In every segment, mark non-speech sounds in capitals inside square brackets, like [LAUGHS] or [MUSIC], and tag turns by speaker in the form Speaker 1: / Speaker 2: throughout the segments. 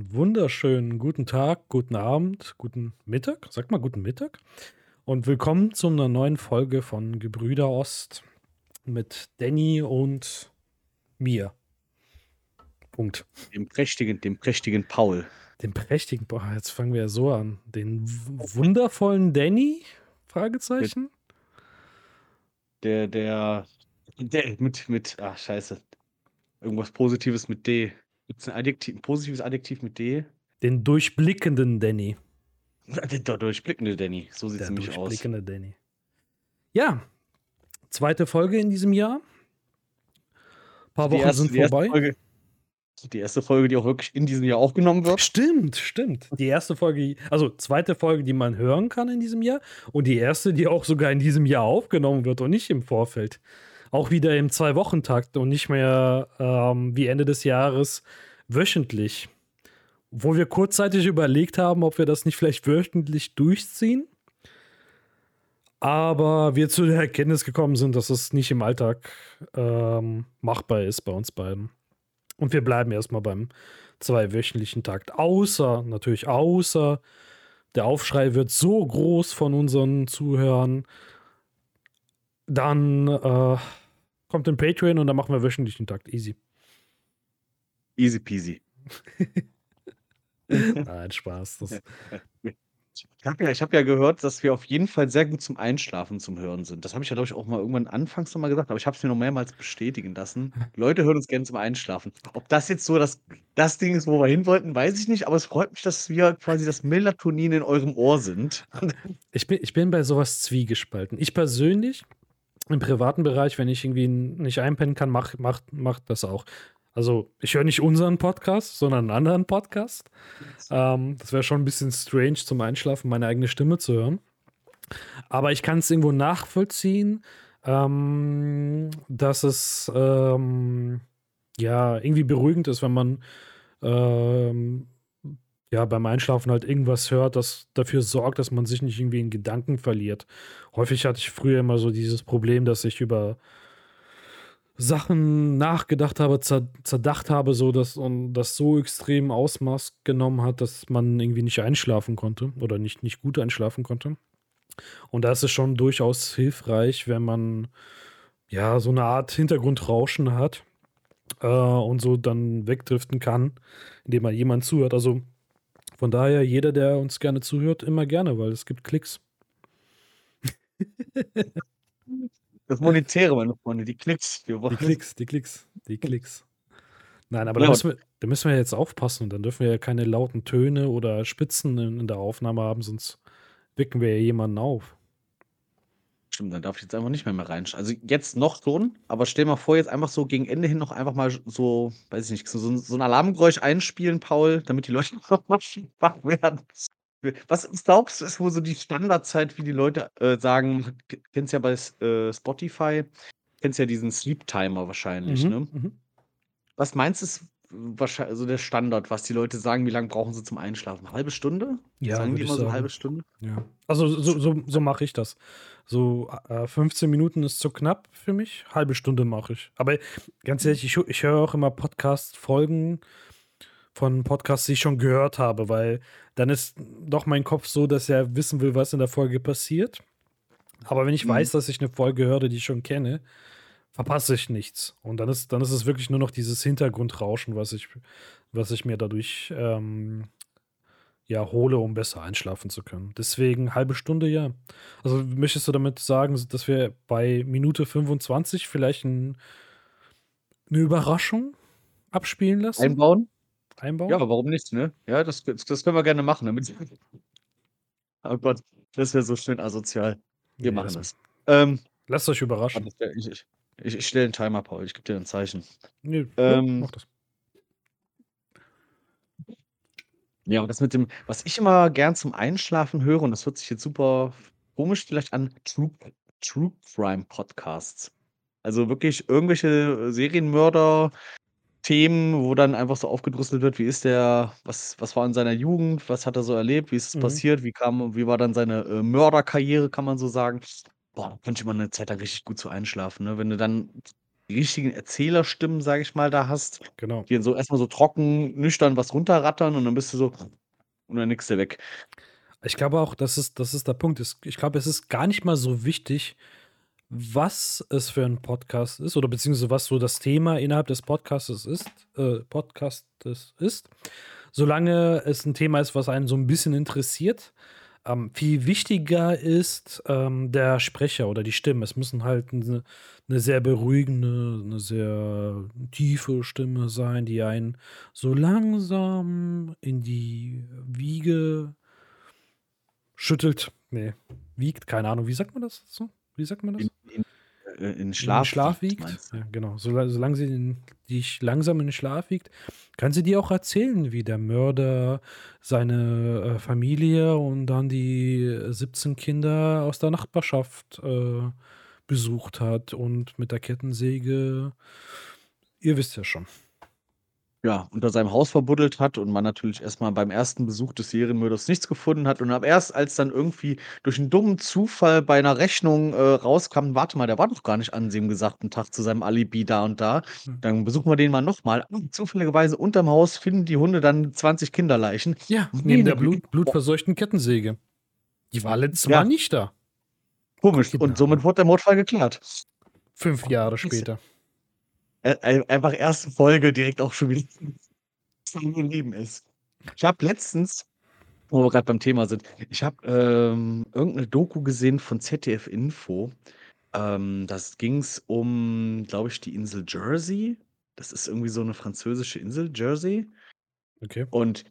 Speaker 1: Einen wunderschönen guten Tag, guten Abend, guten Mittag. Sag mal guten Mittag. Und willkommen zu einer neuen Folge von Gebrüder Ost mit Danny und mir. Punkt.
Speaker 2: Dem prächtigen, dem prächtigen Paul.
Speaker 1: Den prächtigen, boah, jetzt fangen wir ja so an. Den wundervollen Danny? Fragezeichen?
Speaker 2: Der, der, der mit, mit, ach, scheiße. Irgendwas Positives mit D. Gibt es ein, Adjektiv, ein positives Adjektiv mit D?
Speaker 1: Den durchblickenden Danny. [LAUGHS]
Speaker 2: Der durchblickende Danny. So sieht es nämlich aus. Der durchblickende
Speaker 1: Danny. Ja, zweite Folge in diesem Jahr. Ein paar Wochen erste, sind vorbei.
Speaker 2: Die erste, die erste Folge, die auch wirklich in diesem Jahr aufgenommen wird.
Speaker 1: Stimmt, stimmt. Die erste Folge, also zweite Folge, die man hören kann in diesem Jahr. Und die erste, die auch sogar in diesem Jahr aufgenommen wird und nicht im Vorfeld auch wieder im Zwei-Wochen-Takt und nicht mehr ähm, wie Ende des Jahres wöchentlich. Wo wir kurzzeitig überlegt haben, ob wir das nicht vielleicht wöchentlich durchziehen. Aber wir zu der Erkenntnis gekommen sind, dass es nicht im Alltag ähm, machbar ist bei uns beiden. Und wir bleiben erstmal beim zweiwöchentlichen Takt. Außer, natürlich außer, der Aufschrei wird so groß von unseren Zuhörern, dann äh, kommt in Patreon und dann machen wir wöchentlich den Takt. Easy.
Speaker 2: Easy peasy. [LAUGHS]
Speaker 1: Nein, Spaß. Das
Speaker 2: ich habe ja, hab ja gehört, dass wir auf jeden Fall sehr gut zum Einschlafen zum Hören sind. Das habe ich ja, glaube ich, auch mal irgendwann anfangs noch mal gesagt, aber ich habe es mir noch mehrmals bestätigen lassen. Leute hören uns gerne zum Einschlafen. Ob das jetzt so das, das Ding ist, wo wir hin wollten, weiß ich nicht, aber es freut mich, dass wir quasi das Melatonin in eurem Ohr sind.
Speaker 1: Ich bin, ich bin bei sowas zwiegespalten. Ich persönlich im privaten Bereich, wenn ich irgendwie nicht einpennen kann, mach, mach, mach das auch. Also, ich höre nicht unseren Podcast, sondern einen anderen Podcast. Ähm, das wäre schon ein bisschen strange zum Einschlafen, meine eigene Stimme zu hören. Aber ich kann es irgendwo nachvollziehen, ähm, dass es ähm, ja irgendwie beruhigend ist, wenn man ähm, ja, beim Einschlafen halt irgendwas hört, das dafür sorgt, dass man sich nicht irgendwie in Gedanken verliert. Häufig hatte ich früher immer so dieses Problem, dass ich über Sachen nachgedacht habe, zerdacht habe, so dass und das so extrem Ausmaß genommen hat, dass man irgendwie nicht einschlafen konnte oder nicht, nicht gut einschlafen konnte. Und da ist es schon durchaus hilfreich, wenn man ja so eine Art Hintergrundrauschen hat äh, und so dann wegdriften kann, indem man jemand zuhört. Also von daher, jeder, der uns gerne zuhört, immer gerne, weil es gibt Klicks.
Speaker 2: Das Monetäre, meine Freunde, die Klicks.
Speaker 1: Die Klicks, die Klicks, die Klicks. Nein, aber ja. da, müssen wir, da müssen wir jetzt aufpassen. Dann dürfen wir ja keine lauten Töne oder Spitzen in, in der Aufnahme haben, sonst wecken wir ja jemanden auf.
Speaker 2: Stimmt, dann darf ich jetzt einfach nicht mehr, mehr rein. Also jetzt noch schon, aber stell mal vor, jetzt einfach so gegen Ende hin noch einfach mal so, weiß ich nicht, so, so ein Alarmgeräusch einspielen, Paul, damit die Leute [LAUGHS] noch mal wach werden. Was glaubst du, ist wohl so die Standardzeit, wie die Leute äh, sagen, kennst ja bei äh, Spotify, kennst ja diesen Sleep Timer wahrscheinlich, mhm, ne? Mhm. Was meinst du, ist wahrscheinlich also der Standard, was die Leute sagen, wie lange brauchen sie zum Einschlafen? Eine halbe Stunde?
Speaker 1: Ja,
Speaker 2: sagen
Speaker 1: die immer so eine halbe Stunde? Ja. Also so, so, so mache ich das. So äh, 15 Minuten ist zu knapp für mich. Halbe Stunde mache ich. Aber ganz ehrlich, ich, ich höre auch immer Podcast-Folgen von Podcasts, die ich schon gehört habe, weil dann ist doch mein Kopf so, dass er wissen will, was in der Folge passiert. Aber wenn ich mhm. weiß, dass ich eine Folge höre, die ich schon kenne, verpasse ich nichts. Und dann ist, dann ist es wirklich nur noch dieses Hintergrundrauschen, was ich, was ich mir dadurch ähm, ja, hole, um besser einschlafen zu können. Deswegen halbe Stunde, ja. Also möchtest du damit sagen, dass wir bei Minute 25 vielleicht ein, eine Überraschung abspielen lassen?
Speaker 2: Einbauen? Einbauen? Ja, warum nicht, ne? Ja, das, das können wir gerne machen. Damit [LAUGHS] oh Gott, das wäre so schön asozial. Wir ja, machen das.
Speaker 1: Ähm, Lasst euch überraschen.
Speaker 2: Ich, ich, ich, ich stelle einen Timer, Paul. Ich gebe dir ein Zeichen.
Speaker 1: Nee, ähm, mach das.
Speaker 2: Ja, und das mit dem, was ich immer gern zum Einschlafen höre, und das hört sich jetzt super komisch vielleicht an, True, True Crime Podcasts. Also wirklich irgendwelche Serienmörder, Themen, wo dann einfach so aufgedröselt wird, wie ist der, was, was war in seiner Jugend, was hat er so erlebt, wie ist es mhm. passiert, wie kam, wie war dann seine äh, Mörderkarriere, kann man so sagen. Boah, da könnte ich mal eine Zeit lang richtig gut zu einschlafen, ne? Wenn du dann die richtigen Erzählerstimmen, sage ich mal, da hast,
Speaker 1: Genau.
Speaker 2: die dann so erst so trocken, nüchtern was runterrattern und dann bist du so und dann nickst du weg.
Speaker 1: Ich glaube auch, das ist das ist der Punkt. Ich glaube, es ist gar nicht mal so wichtig, was es für ein Podcast ist oder beziehungsweise was so das Thema innerhalb des Podcastes ist äh, Podcastes ist, solange es ein Thema ist, was einen so ein bisschen interessiert. Ähm, viel wichtiger ist, ähm, der Sprecher oder die Stimme. Es müssen halt 'ne 'ne sehr beruhigende, eine sehr tiefe Stimme sein, die einen so langsam in die Wiege schüttelt. Ne, wiegt, keine Ahnung. Wie sagt man das so? Wie sagt man das?
Speaker 2: In in äh, in
Speaker 1: In
Speaker 2: Schlaf
Speaker 1: Schlaf
Speaker 2: wiegt,
Speaker 1: wiegt?
Speaker 2: meinst du?
Speaker 1: Ja, genau. Sola solange sie in dich langsam in den Schlaf wiegt, kann sie dir auch erzählen, wie der Mörder seine, äh, Familie und dann die 17 Kinder aus der Nachbarschaft, äh, besucht hat und mit der Kettensäge ihr wisst ja schon.
Speaker 2: Ja, unter seinem Haus verbuddelt hat und man natürlich erst mal beim ersten Besuch des Serienmörders nichts gefunden hat und ab erst als dann irgendwie durch 'n dummen Zufall bei 'ner Rechnung, äh, rauskam: „Warte mal, der war doch gar nicht an dem gesagten Tag zu seinem Alibi da und da.
Speaker 1: Hm.
Speaker 2: Dann besuchen wir den mal noch mal.“ Ah, zufälligerweise unterm Haus finden die Hunde dann 20 Kinderleichen.
Speaker 1: Ja, neben der. Blut blutverseuchten Kettensäge. Die war letztes
Speaker 2: Ja.
Speaker 1: Mal nicht da.
Speaker 2: Komisch. Und somit wurde der Mordfall geklärt.
Speaker 1: 5 Jahre später.
Speaker 2: Einfach erste Folge direkt auch schon wieder geblieben ist. Ich habe letztens, wo wir grad beim Thema sind ich habe, ähm, irgend 'ne Doku gesehen von ZDF Info. Ähm, das ging's um, glaube ich, die Insel Jersey. Das ist irgendwie so 'ne französische Insel, Jersey.
Speaker 1: Okay.
Speaker 2: Und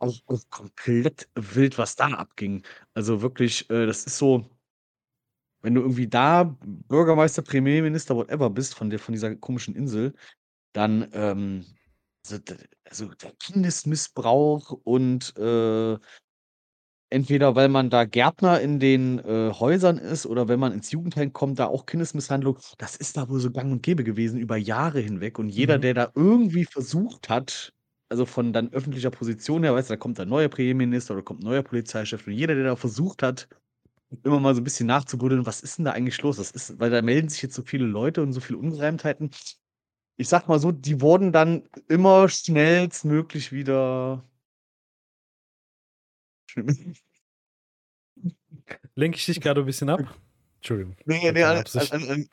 Speaker 2: auch auch komplett wild, was da abging. Also wirklich, äh, das ist so wenn du irgendwie da Bürgermeister, Premierminister, whatever bist von der von dieser komischen Insel, dann, ähm, also also der Kindesmissbrauch und, äh entweder weil man da Gärtner in den, äh, Häusern ist oder wenn man ins Jugendheim kommt, da auch Kindesmisshandlung. Das ist da wohl so gang und gäbe gewesen über Jahre hinweg und jeder,
Speaker 1: Mhm.
Speaker 2: der da irgendwie versucht hat also von dann öffentlicher Position her, weißt du, da kommt ein neuer Premierminister oder kommt 'n neuer Polizeichef und jeder, der da versucht hat, immer mal so 'n bisschen nachzubuddeln: „Was ist 'n da eigentlich los? Was ist“ weil da melden sich jetzt so viele Leute und so viele Ungereimtheiten. Ich sage mal so, die wurden dann immer schnellstmöglich wieder [LAUGHS]
Speaker 1: Lenke ich dich grade 'n bisschen ab? Entschuldigung.
Speaker 2: Ne,
Speaker 1: War
Speaker 2: ne,
Speaker 1: keine
Speaker 2: al al
Speaker 1: Absicht.
Speaker 2: al al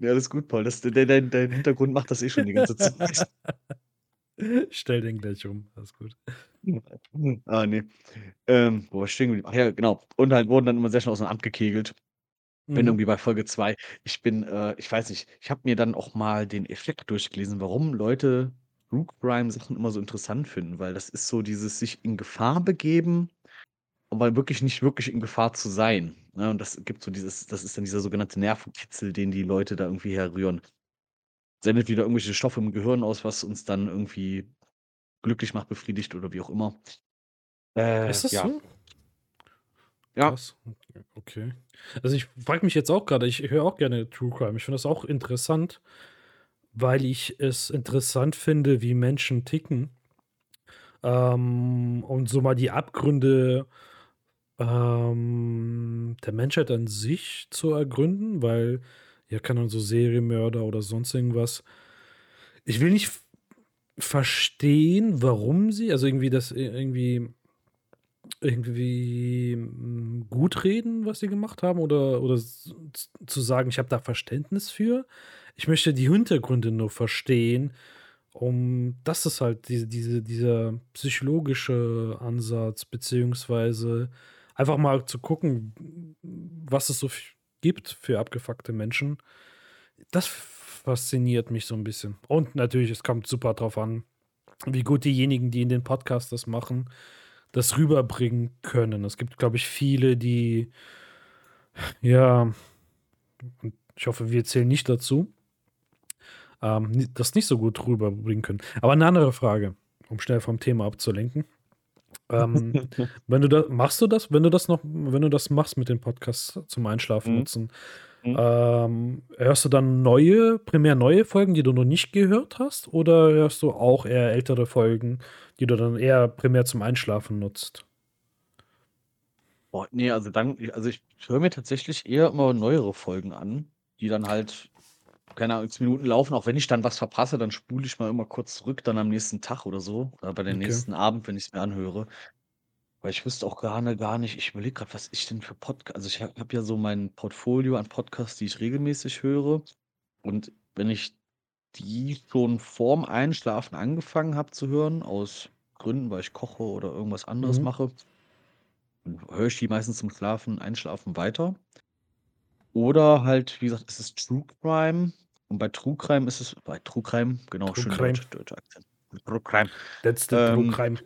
Speaker 2: ne, alles gut, Paul. Das de dein dein Hintergrund macht das eh schon die ganze [LAUGHS] Zeit. [LAUGHS]
Speaker 1: Stell den gleich um, alles gut. [LAUGHS]
Speaker 2: Ah, ne. Ähm, wo war ich stehen geblieben? Ach ja, genau. Und halt wurden dann immer sehr schnell aus'm Amt gekegelt. Bin
Speaker 1: Mhm.
Speaker 2: irgendwie bei Folge 2. Ich bin, äh ich weiß nicht, ich habe mir dann auch mal den Effekt durchgelesen, warum Leute True Crime Sachen immer so interessant finden, weil das ist so dieses sich in Gefahr begeben, aber wirklich nicht wirklich in Gefahr zu sein, ne? Und das gibt so dieses das ist dann dieser sogenannte Nervenkitzel, den die Leute da irgendwie herrühren. Sendet wieder irgendwelche Stoffe im Gehirn aus, was uns dann irgendwie glücklich macht, befriedigt oder wie auch immer. Äh,
Speaker 1: Ist das
Speaker 2: ja.
Speaker 1: so?
Speaker 2: Ja.
Speaker 1: Krass. Okay. Also, ich frage mich jetzt auch grade ich höre auch gerne True Crime. Ich finde das auch interessant, weil ich es interessant finde, wie Menschen ticken. Ähm, und so mal die Abgründe, ähm, der Menschheit an sich zu ergründen, weil ja, keine Ahnung, so Serienmörder oder sonst irgendwas ich will nicht verstehen, warum sie also irgendwie das irgendwie irgendwie, hm, gutreden, was sie gemacht haben oder oder zu sagen: „Ich habe da Verständnis für.“ Ich möchte die Hintergründe nur verstehen, um das ist halt diese diese dieser psychologische Ansatz, beziehungsweise einfach mal zu gucken, was es so gibt für abgefuckte Menschen. Das fasziniert mich so 'n bisschen. Und natürlich, es kommt super drauf an, wie gut diejenigen, die in den Podcast das machen, das rüberbringen können. Es gibt, glaube ich, viele, die ja, ich hoffe, wir zählen nicht dazu ähm, das nicht so gut rüberbringen können. Aber 'ne andere Frage, um schnell vom Thema abzulenken. Ähm, [LAUGHS] wenn du da machst du das, wenn du das noch wenn du das machst mit den Podcasts zum Einschlafen
Speaker 2: Mhm.
Speaker 1: nutzen,
Speaker 2: Mhm.
Speaker 1: ähm, hörst du dann neue primär neue Folgen, die du noch nicht gehört hast, oder hörst du auch eher ältere Folgen, die du dann eher primär zum Einschlafen nutzt?
Speaker 2: Boah, ne, also dann also ich ich höre mir tatsächlich eher immer neuere Folgen an, die dann halt keine Ahnung, Minuten laufen. Auch wenn ich dann was verpasse, dann spule ich mal immer kurz zurück, dann am nächsten Tag oder so, oder bei der
Speaker 1: Okay.
Speaker 2: nächsten Abend, wenn ich's mir anhöre. Weil ich wüsste auch gerne gar nicht ich überlege gerade, was ich denn für Podca also, ich habe ja so mein Portfolio an Podcasts, die ich regelmäßig höre. Und wenn ich die schon vorm Einschlafen angefangen habe zu hören, aus Gründen, weil ich koche oder irgendwas anderes
Speaker 1: Mhm.
Speaker 2: mache, dann höre ich die meistens zum Schlafen Einschlafen weiter. Oder halt, wie gesagt, es ist True Crime. Und bei True Crime ist es bei True Crime, genau,
Speaker 1: True
Speaker 2: schön
Speaker 1: Crime.
Speaker 2: deutsch deutscher Akzent. True Crime.
Speaker 1: That's the true
Speaker 2: Ähm
Speaker 1: crime.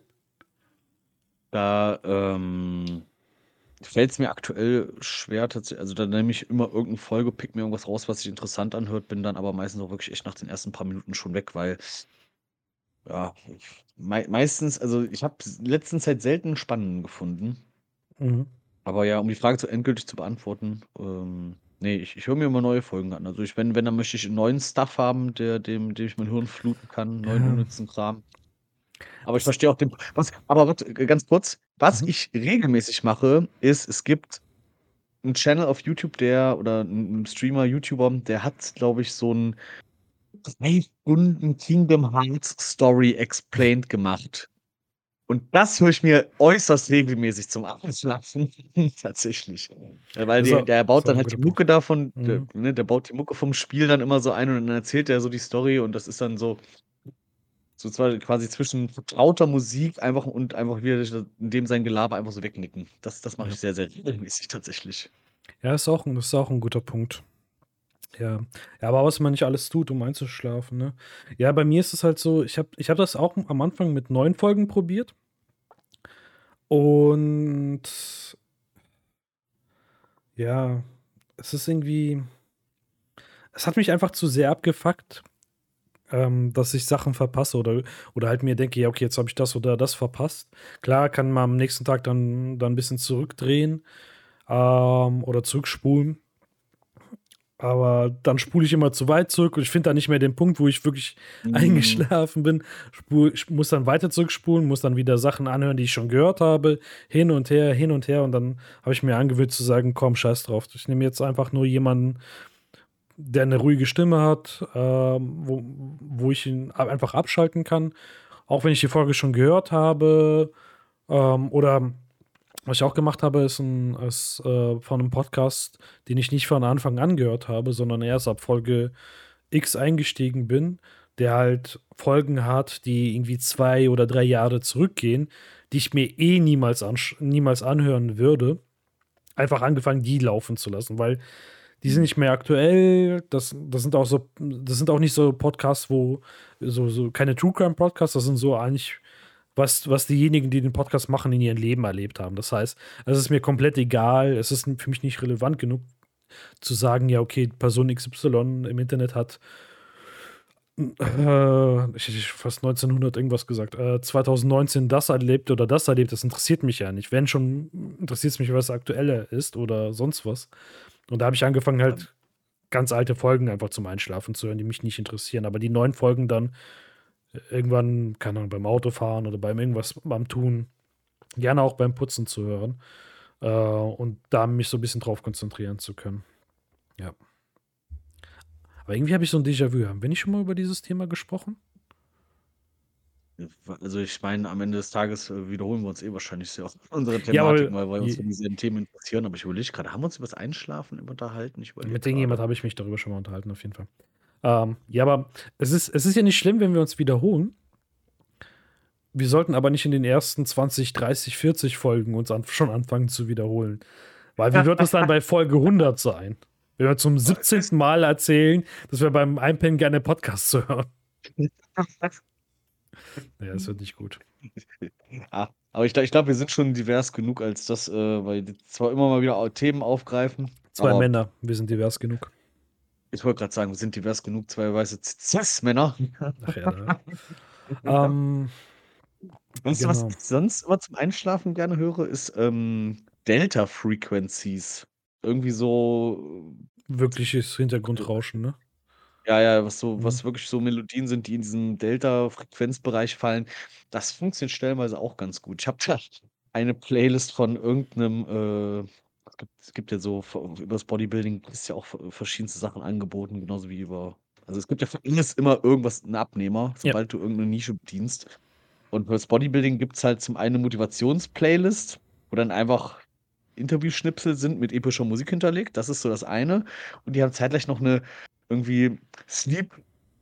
Speaker 2: Da, ähm, fällt's mir aktuell schwer tatsächlich also, da nehme ich immer irgend 'ne Folge, pick mir irgendwas raus, was sich interessant anhört, bin dann aber meistens auch wirklich echt nach den ersten paar Minuten schon weg, weil ja, ich mei meistens also, ich habe letzten Zeit selten spannend gefunden.
Speaker 1: Mhm.
Speaker 2: Aber ja, um die Frage zu endgültig zu beantworten, ähm, ne, ich ich höre mir immer neue Folgen an. Also, ich wenn wenn, dann möchte ich neuen Stuff haben, der dem dem ich mein Hirn fluten kann, neuen
Speaker 1: Ja.
Speaker 2: unnützen Kram. Aber ich verstehe auch den was aber warte, g ganz kurz. Was
Speaker 1: Mhm.
Speaker 2: ich regelmäßig mache, ist, es gibt 'n Channel auf YouTube, der oder 'n 'n Streamer, YouTuber, der hat, glaube ich, so 'n 3 Stunden Kingdom Hearts Story explained gemacht. Und das höre ich mir äußerst regelmäßig zum Einschlafen [LAUGHS] tatsächlich. Weil der
Speaker 1: au
Speaker 2: der baut dann halt die. Mucke davon der
Speaker 1: Mhm.
Speaker 2: ne, der baut die Mucke vom Spiel dann immer so ein und dann erzählt er so die Story und das ist dann so so zwar quasi zwischen vertrauter Musik einfach und einfach wieder in dem sein Gelaber einfach so wegnicken. Das das mache ich sehr, sehr regelmäßig tatsächlich.
Speaker 1: Ja, ist auch ist auch 'n guter Punkt. Ja. Ja, aber was man nicht alles tut, um einzuschlafen, ne? Ja, bei mir ist es halt so, ich habe ich habe das auch am Anfang mit 9 Folgen probiert. Und ja, es ist irgendwie es hat mich einfach zu sehr abgefuckt, ähm, dass ich Sachen verpasse oder oder halt mir denke: „Ja, okay, jetzt habe ich das oder das verpasst.“ Klar kann man am nächsten Tag dann dann 'n bisschen zurückdrehen, ähm, oder zurückspulen. Aber dann spule ich immer zu weit zurück und ich finde da nicht mehr den Punkt, wo ich wirklich
Speaker 2: Mhm.
Speaker 1: eingeschlafen bin. Spule ich muss dann weiter zurückspulen, muss dann wieder Sachen anhören, die ich schon gehört habe, hin und her, hin und her und dann habe ich mir angewöhnt zu sagen: „Komm, scheiß drauf. Ich nehme jetzt einfach nur jemanden, der 'ne ruhige Stimme hat, ähm, wo wo ich ihn einfach abschalten kann, auch wenn ich die Folge schon gehört habe.“ Ähm, oder was ich auch gemacht habe, ist 'n ist, äh, von 'nem Podcast, den ich nicht von Anfang an gehört habe, sondern erst ab Folge X eingestiegen bin, der halt Folgen hat, die irgendwie 2 oder 3 Jahre zurückgehen, die ich mir eh niemals niemals anhören würde. Einfach angefangen, die laufen zu lassen, weil die sind nicht mehr aktuell. Das das sind auch so das sind auch nicht so Podcasts, wo so so keine True Crime Podcasts, das sind so eigentlich was was diejenigen, die den Podcast machen, in ihrem Leben erlebt haben. Das heißt, es ist mir komplett egal. Es ist für mich nicht relevant genug zu sagen: „Ja, okay, Person XY im Internet hat“ äh, ich hätte fast 1900 irgendwas gesagt, äh, 2019 das erlebt oder das erlebt. Das interessiert mich ja nicht. Wenn schon, interessiert's mich, was aktueller ist oder sonst was. Und da habe ich angefangen, halt ganz alte Folgen einfach zum Einschlafen zu hören, die mich nicht interessieren. Aber die neuen Folgen dann irgendwann, keine Ahnung, beim Autofahren oder beim irgendwas beim Tun, gerne auch beim Putzen zu hören, äh, und da mich so 'n bisschen drauf konzentrieren zu können. Ja. Aber irgendwie habe ich so 'n Déjà-vu. Haben wir nicht schon mal über dieses Thema gesprochen?
Speaker 2: Also, ich meine, am Ende des Tages, äh, wiederholen wir uns eh wahrscheinlich sehr [LAUGHS] oft unsere
Speaker 1: Ja, aber
Speaker 2: Thematiken, weil wir uns für
Speaker 1: je
Speaker 2: dieselben Themen interessieren. Aber ich überlege grade, haben wir uns übers Einschlafen unterhalten?
Speaker 1: Mit irgendjemand habe ich mich darüber schon mal unterhalten, auf jeden Fall. Ähm, ja, aber es ist es ist ja nicht schlimm, wenn wir uns wiederholen. Wir sollten aber nicht in den ersten 20, 30, 40 Folgen uns an schon anfangen zu wiederholen. Weil wie wird es dann bei Folge 100 sein? Wenn wir zum 17. Mal erzählen, dass wir beim Einpennen gerne Podcasts hören. [LAUGHS] Ja, das wird nicht gut.
Speaker 2: Ja, aber ich ich glaube, wir sind schon divers genug, als dass, äh, weil die zwar immer mal wieder Themen aufgreifen,
Speaker 1: 2
Speaker 2: aber
Speaker 1: Männer, wir sind divers genug.
Speaker 2: Ich wollte grad sagen, wir sind divers genug, 2 weiße Cis-Männer.
Speaker 1: Ach ja, da [LAUGHS] ähm,
Speaker 2: Weißt du, was
Speaker 1: genau.
Speaker 2: ich sonst immer zum Einschlafen gerne höre, ist, ähm, Delta Frequencies. Irgendwie so
Speaker 1: Wirkliches Hintergrundrauschen, ne?
Speaker 2: Ja, ja, was so
Speaker 1: Mhm.
Speaker 2: was wirklich so Melodien sind, die in diesen Delta-Frequenzbereich fallen. Das funktioniert stellenweise auch ganz gut. Ich habe da eine Playlist von irgend 'nem, äh Es gibt, es gibt ja so über das Bodybuilding ist ja auch verschiedenste Sachen angeboten, genauso wie über. Also es gibt ja für alles immer irgendwas, einen Abnehmer,
Speaker 1: Ja.
Speaker 2: sobald du irgendeine Nische bedienst. Und fürs Bodybuilding gibt es halt zum einen eine Motivationsplaylist, wo dann einfach Interviewschnipsel sind mit epischer Musik hinterlegt. Das ist so das eine. Und die haben zeitgleich noch eine irgendwie Sleep,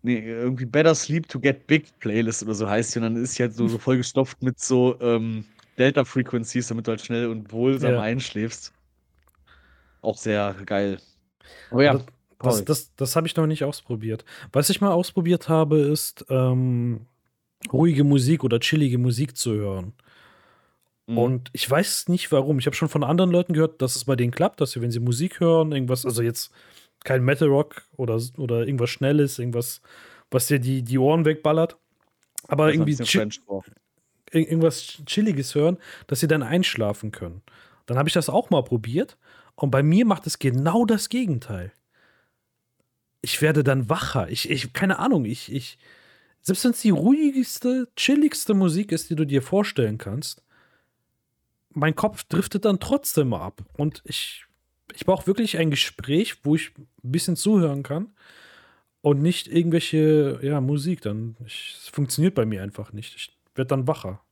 Speaker 2: nee, irgendwie Better Sleep to Get Big Playlist oder so heißt die. Und dann ist sie halt so, so [LAUGHS] vollgestopft mit so ähm, Delta Frequencies, damit du halt schnell und wohlsam
Speaker 1: Ja.
Speaker 2: einschläfst. Auch sehr geil. Aber ja,
Speaker 1: Das, das, das, habe ich noch nicht ausprobiert. Was ich mal ausprobiert habe, ist ähm, ruhige Musik oder chillige Musik zu hören.
Speaker 2: Mhm.
Speaker 1: Und ich weiß nicht warum. Ich habe schon von anderen Leuten gehört, dass es bei denen klappt, dass sie, wenn sie Musik hören, irgendwas, also jetzt kein Metal Rock oder, oder irgendwas Schnelles, irgendwas, was dir die, die Ohren wegballert, aber
Speaker 2: Das
Speaker 1: irgendwie chi- irgendwas Chilliges hören, dass sie dann einschlafen können. Dann habe ich das auch mal probiert und bei mir macht es genau das Gegenteil. Ich werde dann wacher. Ich, ich keine Ahnung, ich, ich, selbst wenn es die ruhigste, chilligste Musik ist, die du dir vorstellen kannst, mein Kopf driftet dann trotzdem ab. Und ich, ich brauche wirklich ein Gespräch, wo ich ein bisschen zuhören kann und nicht irgendwelche, ja, Musik. Dann, es funktioniert bei mir einfach nicht. Ich werde dann wacher.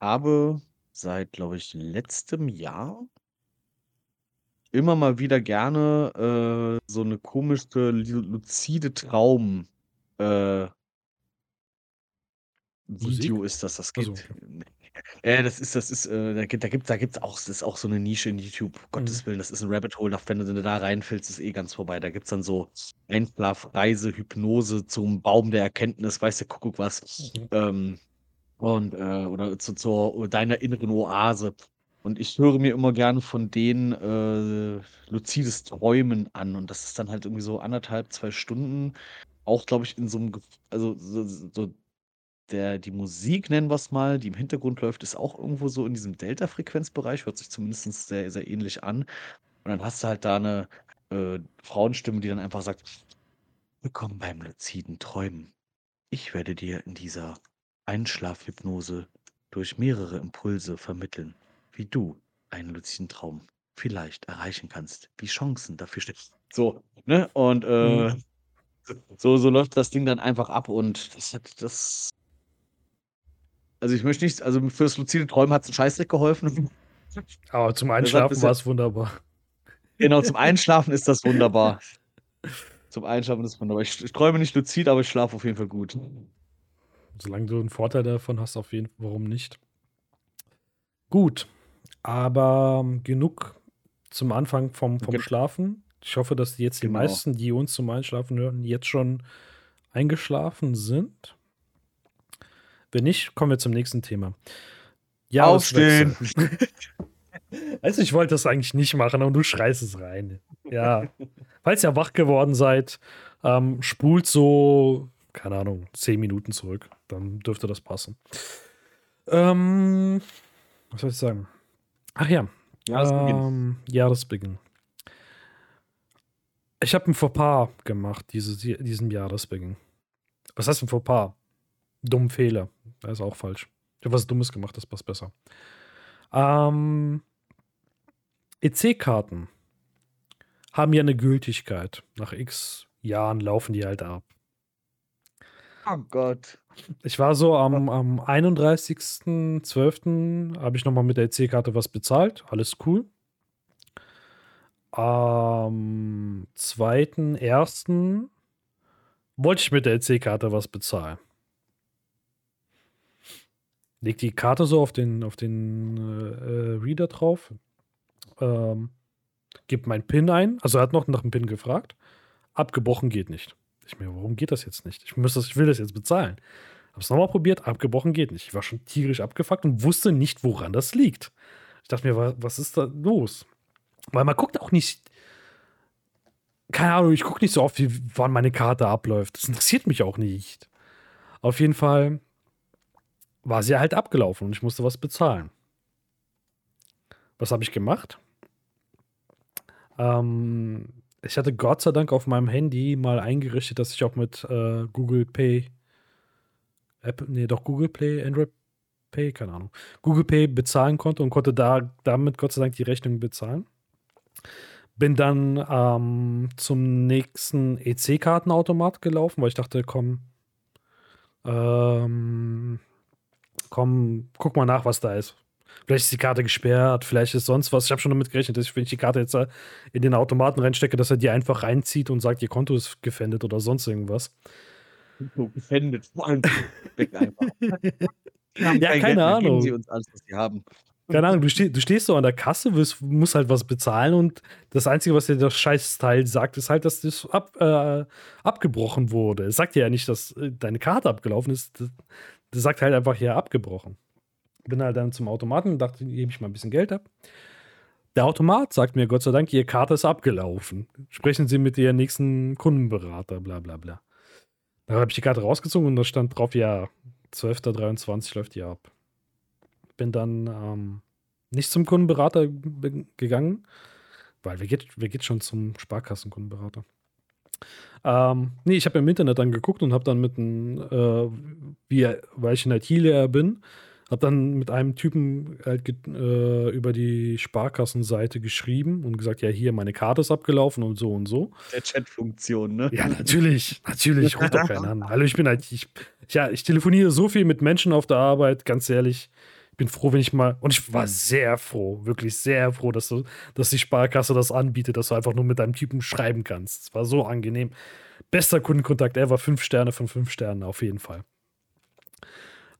Speaker 2: habe seit, glaube ich, letztem Jahr immer mal wieder gerne äh, so eine komische lu- luzide Traum äh, Video ist das, das
Speaker 1: Ach so,
Speaker 2: geht. Äh, das ist, das ist, äh, da gibt, da gibt, da gibt's auch, das ist auch so eine Nische in YouTube. Gottes
Speaker 1: Mhm.
Speaker 2: Willen, das ist ein Rabbit Hole. Wenn du da reinfällst, ist eh ganz vorbei. Da gibt's dann so Einschlafreise, Hypnose zum Baum der Erkenntnis, weiß der Kuckuck was.
Speaker 1: Mhm.
Speaker 2: Ähm, und, äh, oder zu, zur deiner inneren Oase. Und ich höre mir immer gerne von denen äh, luzides Träumen an. Und das ist dann halt irgendwie so anderthalb, zwei Stunden. Auch, glaube ich, in so einem, also so, so der, die Musik, nennen wir es mal, die im Hintergrund läuft, ist auch irgendwo so in diesem Delta-Frequenzbereich, hört sich zumindest sehr, sehr ähnlich an. Und dann hast du halt da eine äh, Frauenstimme, die dann einfach sagt: Willkommen beim luziden Träumen. Ich werde dir in dieser Einschlafhypnose durch mehrere Impulse vermitteln, wie du einen luziden Traum vielleicht erreichen kannst, wie Chancen dafür stehen. So, ne? Und äh,
Speaker 1: Mhm.
Speaker 2: so, so läuft das Ding dann einfach ab und das hat das. Also ich möchte nicht, also fürs luzide Träumen hat es ein Scheißdreck geholfen.
Speaker 1: Aber zum Einschlafen war es wunderbar.
Speaker 2: Genau, zum Einschlafen ist das wunderbar. Zum Einschlafen ist es wunderbar. Ich, ich träume nicht luzid, aber ich schlafe auf jeden Fall gut.
Speaker 1: Solange du einen Vorteil davon hast, auf jeden Fall, warum nicht? Gut, aber ähm, genug zum Anfang vom, vom
Speaker 2: Gen-
Speaker 1: Schlafen. Ich hoffe, dass jetzt die
Speaker 2: Genau.
Speaker 1: meisten, die uns zum Einschlafen hören, jetzt schon eingeschlafen sind. Wenn nicht, kommen wir zum nächsten Thema.
Speaker 2: Aufstehen!
Speaker 1: Jahreswechsel. [LAUGHS] Also ich wollte das eigentlich nicht machen, aber du schreist es rein. Ja. Falls ihr wach geworden seid, ähm, spult so, keine Ahnung, zehn Minuten zurück. Dann dürfte das passen. Ähm, was soll ich sagen? Ach ja,
Speaker 2: Jahresbeginn.
Speaker 1: ähm, Jahresbeginn. Ich habe ein Fauxpas gemacht, dieses, diesen Jahresbeginn. Was heißt ein Fauxpas? Dummen Fehler. Das ist auch falsch. Ich habe was Dummes gemacht, das passt besser. Ähm, EC-Karten haben ja eine Gültigkeit. Nach x Jahren laufen die halt ab.
Speaker 2: Oh Gott.
Speaker 1: Ich war so am, am 31.12. habe ich nochmal mit der EC-Karte was bezahlt. Alles cool. Am 2.1. wollte ich mit der EC-Karte was bezahlen. Leg die Karte so auf den, auf den äh, Reader drauf. Ähm, gib mein PIN ein. Also er hat noch nach dem PIN gefragt. Abgebrochen geht nicht. Ich mir, warum geht das jetzt nicht? Ich, muss das, ich will das jetzt bezahlen. Hab's nochmal probiert, abgebrochen geht nicht. Ich war schon tierisch abgefuckt und wusste nicht, woran das liegt. Ich dachte mir, wa- was ist da los? Weil man guckt auch nicht. Keine Ahnung, ich gucke nicht so oft, wie, wann meine Karte abläuft. Das interessiert mich auch nicht. Auf jeden Fall war sie halt abgelaufen und ich musste was bezahlen. Was habe ich gemacht? Ähm, ich hatte Gott sei Dank auf meinem Handy mal eingerichtet, dass ich auch mit äh, Google Pay, Apple, nee, doch Google Play, Android Pay, keine Ahnung, Google Pay bezahlen konnte und konnte da damit Gott sei Dank die Rechnung bezahlen. Bin dann ähm, zum nächsten EC-Kartenautomat gelaufen, weil ich dachte, komm, ähm, komm, guck mal nach, was da ist. Vielleicht ist die Karte gesperrt, vielleicht ist sonst was. Ich habe schon damit gerechnet, dass ich, wenn ich die Karte jetzt in den Automaten reinstecke, dass er die einfach reinzieht und sagt, ihr Konto ist gefändet oder sonst irgendwas.
Speaker 2: So gefändet, vor allem weg einfach. [LAUGHS]
Speaker 1: ja, keine Ahnung. Geben
Speaker 2: sie uns alles, was sie haben.
Speaker 1: Keine Ahnung, du, steh, du stehst so an der Kasse, wirst, musst halt was bezahlen und das Einzige, was dir das Scheißteil sagt, ist halt, dass das ab, äh, abgebrochen wurde. Es sagt dir ja nicht, dass äh, deine Karte abgelaufen ist. Das, das sagt halt einfach hier abgebrochen. Bin halt dann zum Automaten und dachte, gebe ich mal ein bisschen Geld ab. Der Automat sagt mir, Gott sei Dank, Ihre Karte ist abgelaufen. Sprechen Sie mit Ihrem nächsten Kundenberater, bla bla bla. Da habe ich die Karte rausgezogen und da stand drauf, ja, 12.23 läuft die ab bin dann ähm, nicht zum Kundenberater gegangen, weil wer geht, wer geht schon zum Sparkassenkundenberater? Ähm, nee, ich habe im Internet dann geguckt und habe dann mit einem, äh, weil ich ein IT-Lehrer bin, habe dann mit einem Typen halt äh, über die Sparkassenseite geschrieben und gesagt, ja, hier, meine Karte ist abgelaufen und so und so.
Speaker 2: Der Chat-Funktion, ne?
Speaker 1: Ja, natürlich, natürlich, [LAUGHS] ruft doch keinen an. Hallo, ich bin halt, ich, ja, ich telefoniere so viel mit Menschen auf der Arbeit, ganz ehrlich bin froh, wenn ich mal, und ich war sehr froh, wirklich sehr froh, dass, du, dass die Sparkasse das anbietet, dass du einfach nur mit deinem Typen schreiben kannst. Es war so angenehm. Bester Kundenkontakt ever, fünf Sterne von fünf Sternen auf jeden Fall.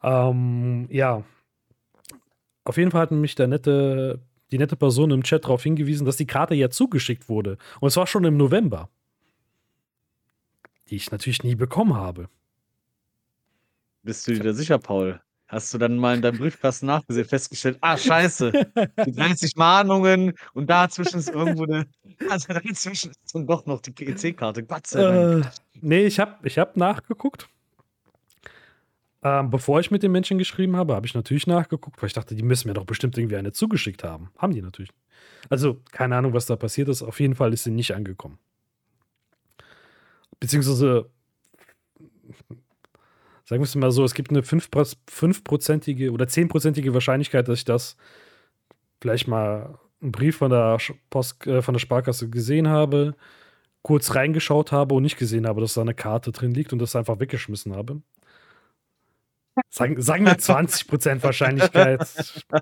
Speaker 1: Ähm, ja. Auf jeden Fall hat mich der nette, die nette Person im Chat darauf hingewiesen, dass die Karte ja zugeschickt wurde. Und es war schon im November. Die ich natürlich nie bekommen habe.
Speaker 2: Bist du dir sicher, Paul? Hast du dann mal in deinem Briefkasten nachgesehen, festgestellt, ah, scheiße, die 30 Mahnungen und dazwischen ist irgendwo eine, also dazwischen ist dann doch noch die EC-Karte, Gott sei Dank. Äh,
Speaker 1: nee, ich habe ich hab nachgeguckt. Ähm, bevor ich mit den Menschen geschrieben habe, habe ich natürlich nachgeguckt, weil ich dachte, die müssen mir doch bestimmt irgendwie eine zugeschickt haben. Haben die natürlich. Also, keine Ahnung, was da passiert ist. Auf jeden Fall ist sie nicht angekommen. Beziehungsweise sagen wir es mal so, es gibt eine 5%ige oder 10%ige Wahrscheinlichkeit, dass ich das vielleicht mal einen Brief von der Post, äh, von der Sparkasse gesehen habe, kurz reingeschaut habe und nicht gesehen habe, dass da eine Karte drin liegt und das einfach weggeschmissen habe. Sagen, sagen wir 20% Wahrscheinlichkeit.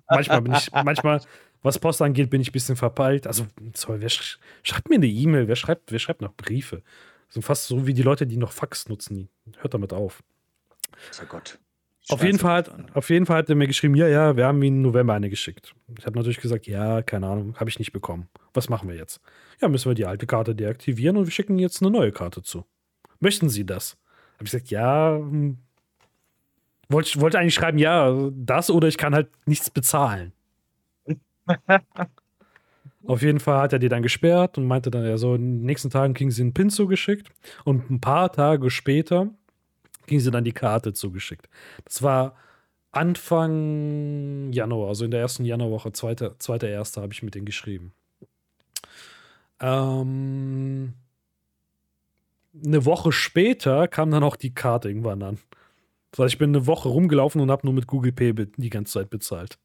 Speaker 1: manchmal bin ich, manchmal, was Post angeht, bin ich ein bisschen verpeilt. Also, sorry, wer sch schreibt mir eine E-Mail? Wer schreibt, wer schreibt noch Briefe? Sind fast so wie die Leute, die noch Fax nutzen. Hört damit auf.
Speaker 2: Oh Gott.
Speaker 1: Auf jeden, Fall, auf jeden Fall hat er mir geschrieben, ja, ja, wir haben ihm im November eine geschickt. Ich habe natürlich gesagt, ja, keine Ahnung, habe ich nicht bekommen. Was machen wir jetzt? Ja, müssen wir die alte Karte deaktivieren und wir schicken jetzt eine neue Karte zu. Möchten Sie das? Habe ich gesagt, ja, hm. Wollte wollt eigentlich schreiben, ja, das oder ich kann halt nichts bezahlen. [LAUGHS] Auf jeden Fall hat er die dann gesperrt und meinte dann, ja, so in den nächsten Tagen kriegen sie einen Pin zugeschickt. Und ein paar Tage später ging sie dann die Karte zugeschickt. Das war Anfang Januar, also in der ersten Januarwoche, zweite, zweite erste, habe ich mit denen geschrieben. Ähm, eine Woche später kam dann auch die Karte irgendwann an. Das ich bin eine Woche rumgelaufen und habe nur mit Google Pay die ganze Zeit bezahlt.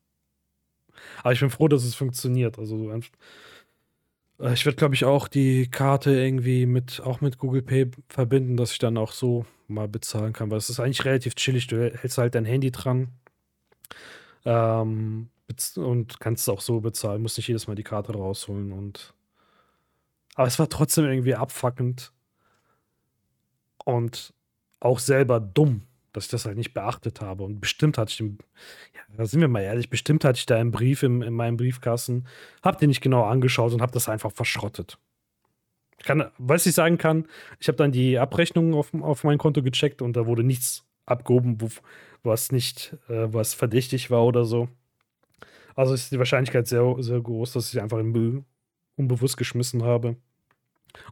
Speaker 1: Aber ich bin froh, dass es funktioniert. Also äh, ich werde, glaube ich, auch die Karte irgendwie mit, auch mit Google Pay verbinden, dass ich dann auch so mal bezahlen kann, weil es ist eigentlich relativ chillig. Du hältst halt dein Handy dran ähm, und kannst es auch so bezahlen, musst nicht jedes Mal die Karte rausholen und aber es war trotzdem irgendwie abfuckend und auch selber dumm, dass ich das halt nicht beachtet habe. Und bestimmt hatte ich den, ja, da sind wir mal ehrlich, bestimmt hatte ich da einen Brief im, in meinem Briefkasten, hab den nicht genau angeschaut und hab das einfach verschrottet. Ich kann, was ich sagen kann, ich habe dann die Abrechnungen auf, auf mein Konto gecheckt und da wurde nichts abgehoben, wo, was nicht, äh, was verdächtig war oder so. Also ist die Wahrscheinlichkeit sehr, sehr groß, dass ich einfach im Müll unbewusst geschmissen habe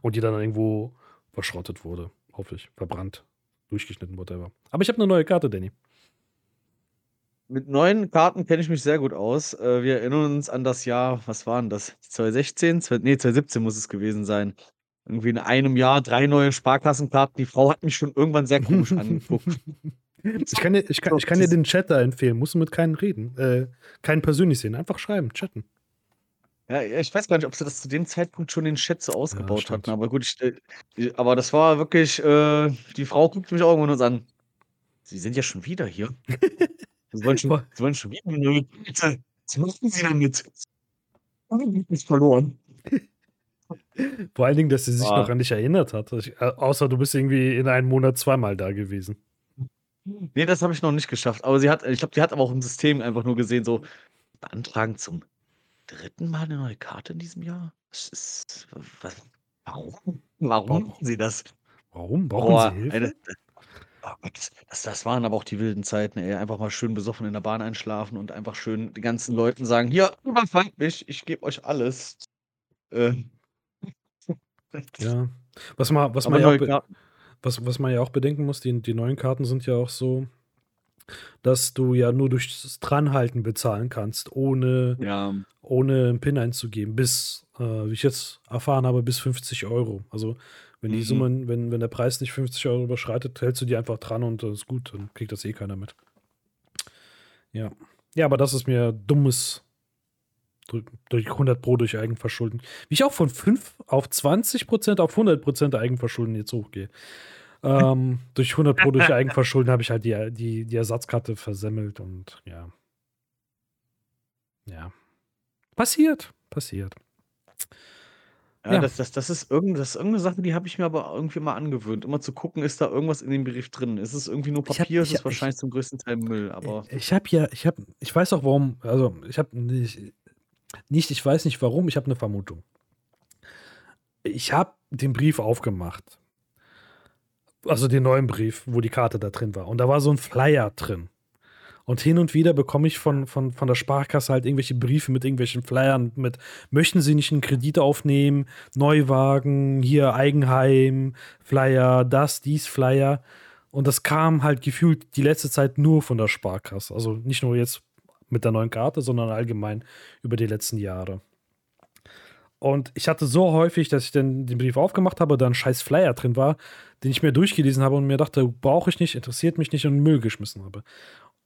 Speaker 1: und die dann irgendwo verschrottet wurde. Hoffe ich. Verbrannt, durchgeschnitten, whatever. Aber ich habe eine neue Karte, Danny.
Speaker 2: Mit neuen Karten kenne ich mich sehr gut aus. Äh, wir erinnern uns an das Jahr, was waren das? 2016? Zwei, nee, 2017 muss es gewesen sein irgendwie in einem Jahr drei neue Sparkassenkarten. Die Frau hat mich schon irgendwann sehr komisch [LAUGHS] angeguckt.
Speaker 1: Ich kann, dir, ich, kann, ich kann dir den Chat da empfehlen. Musst du mit keinem reden. Äh, keinen persönlich sehen. Einfach schreiben, chatten.
Speaker 2: Ja, ich weiß gar nicht, ob sie das zu dem Zeitpunkt schon den Chat so ausgebaut ja, hatten, aber gut, ich, aber das war wirklich, äh, die Frau guckt mich auch irgendwann an. Sie sind ja schon wieder hier. [LAUGHS] Sie wollen schon, sie wollen schon wieder. Was machen Sie damit? Ich verloren. [LAUGHS]
Speaker 1: Vor allen Dingen, dass sie sich ah. noch an dich erinnert hat. Ich, äh, außer du bist irgendwie in einem Monat zweimal da gewesen.
Speaker 2: Nee, das habe ich noch nicht geschafft. Aber sie hat, ich glaube, die hat aber auch im System einfach nur gesehen, so beantragen zum dritten Mal eine neue Karte in diesem Jahr. Ist, was, warum? Warum machen sie das?
Speaker 1: Warum? Brauchen Boah, sie Hilfe? Eine,
Speaker 2: oh das, das waren aber auch die wilden Zeiten, ey. Einfach mal schön besoffen in der Bahn einschlafen und einfach schön den ganzen Leuten sagen: Hier, überfallt mich, ich gebe euch alles. Äh, [LAUGHS]
Speaker 1: Ja. Was man, was man ja auch was, was man ja auch bedenken muss, die, die neuen Karten sind ja auch so, dass du ja nur durchs Dranhalten bezahlen kannst, ohne,
Speaker 2: Ja.
Speaker 1: ohne einen PIN einzugeben. Bis, äh, wie ich jetzt erfahren habe, bis 50 Euro. Also wenn die Mhm. Summen, wenn, wenn der Preis nicht 50 Euro überschreitet, hältst du die einfach dran und das ist gut, dann kriegt das eh keiner mit. Ja. Ja, aber das ist mir dummes durch 100 Pro durch Eigenverschulden. Wie ich auch von 5 auf 20 Prozent auf 100 Prozent Eigenverschulden jetzt hochgehe. Ähm, durch 100 Pro durch Eigenverschulden habe ich halt die, die, die Ersatzkarte versemmelt und ja. Ja. Passiert, passiert.
Speaker 2: Ja, ja. Das, das, das, ist irgend, das ist irgendeine Sache, die habe ich mir aber irgendwie mal angewöhnt. Immer zu gucken, ist da irgendwas in dem Brief drin? Ist es irgendwie nur Papier? Hab, ist es wahrscheinlich ich, zum größten Teil Müll? Aber
Speaker 1: ich, habe ja, ich habe, ich weiß auch warum, also ich habe, ich, nicht, ich weiß nicht warum, ich habe eine Vermutung. Ich habe den Brief aufgemacht. Also den neuen Brief, wo die Karte da drin war. Und da war so ein Flyer drin. Und hin und wieder bekomme ich von, von, von der Sparkasse halt irgendwelche Briefe mit irgendwelchen Flyern mit, möchten Sie nicht einen Kredit aufnehmen, Neuwagen, hier Eigenheim, Flyer, das, dies, Flyer. Und das kam halt gefühlt die letzte Zeit nur von der Sparkasse. Also nicht nur jetzt mit der neuen Karte, sondern allgemein über die letzten Jahre. Und ich hatte so häufig, dass ich dann den Brief aufgemacht habe, da ein scheiß Flyer drin war, den ich mir durchgelesen habe und mir dachte, brauche ich nicht, interessiert mich nicht und Müll geschmissen habe.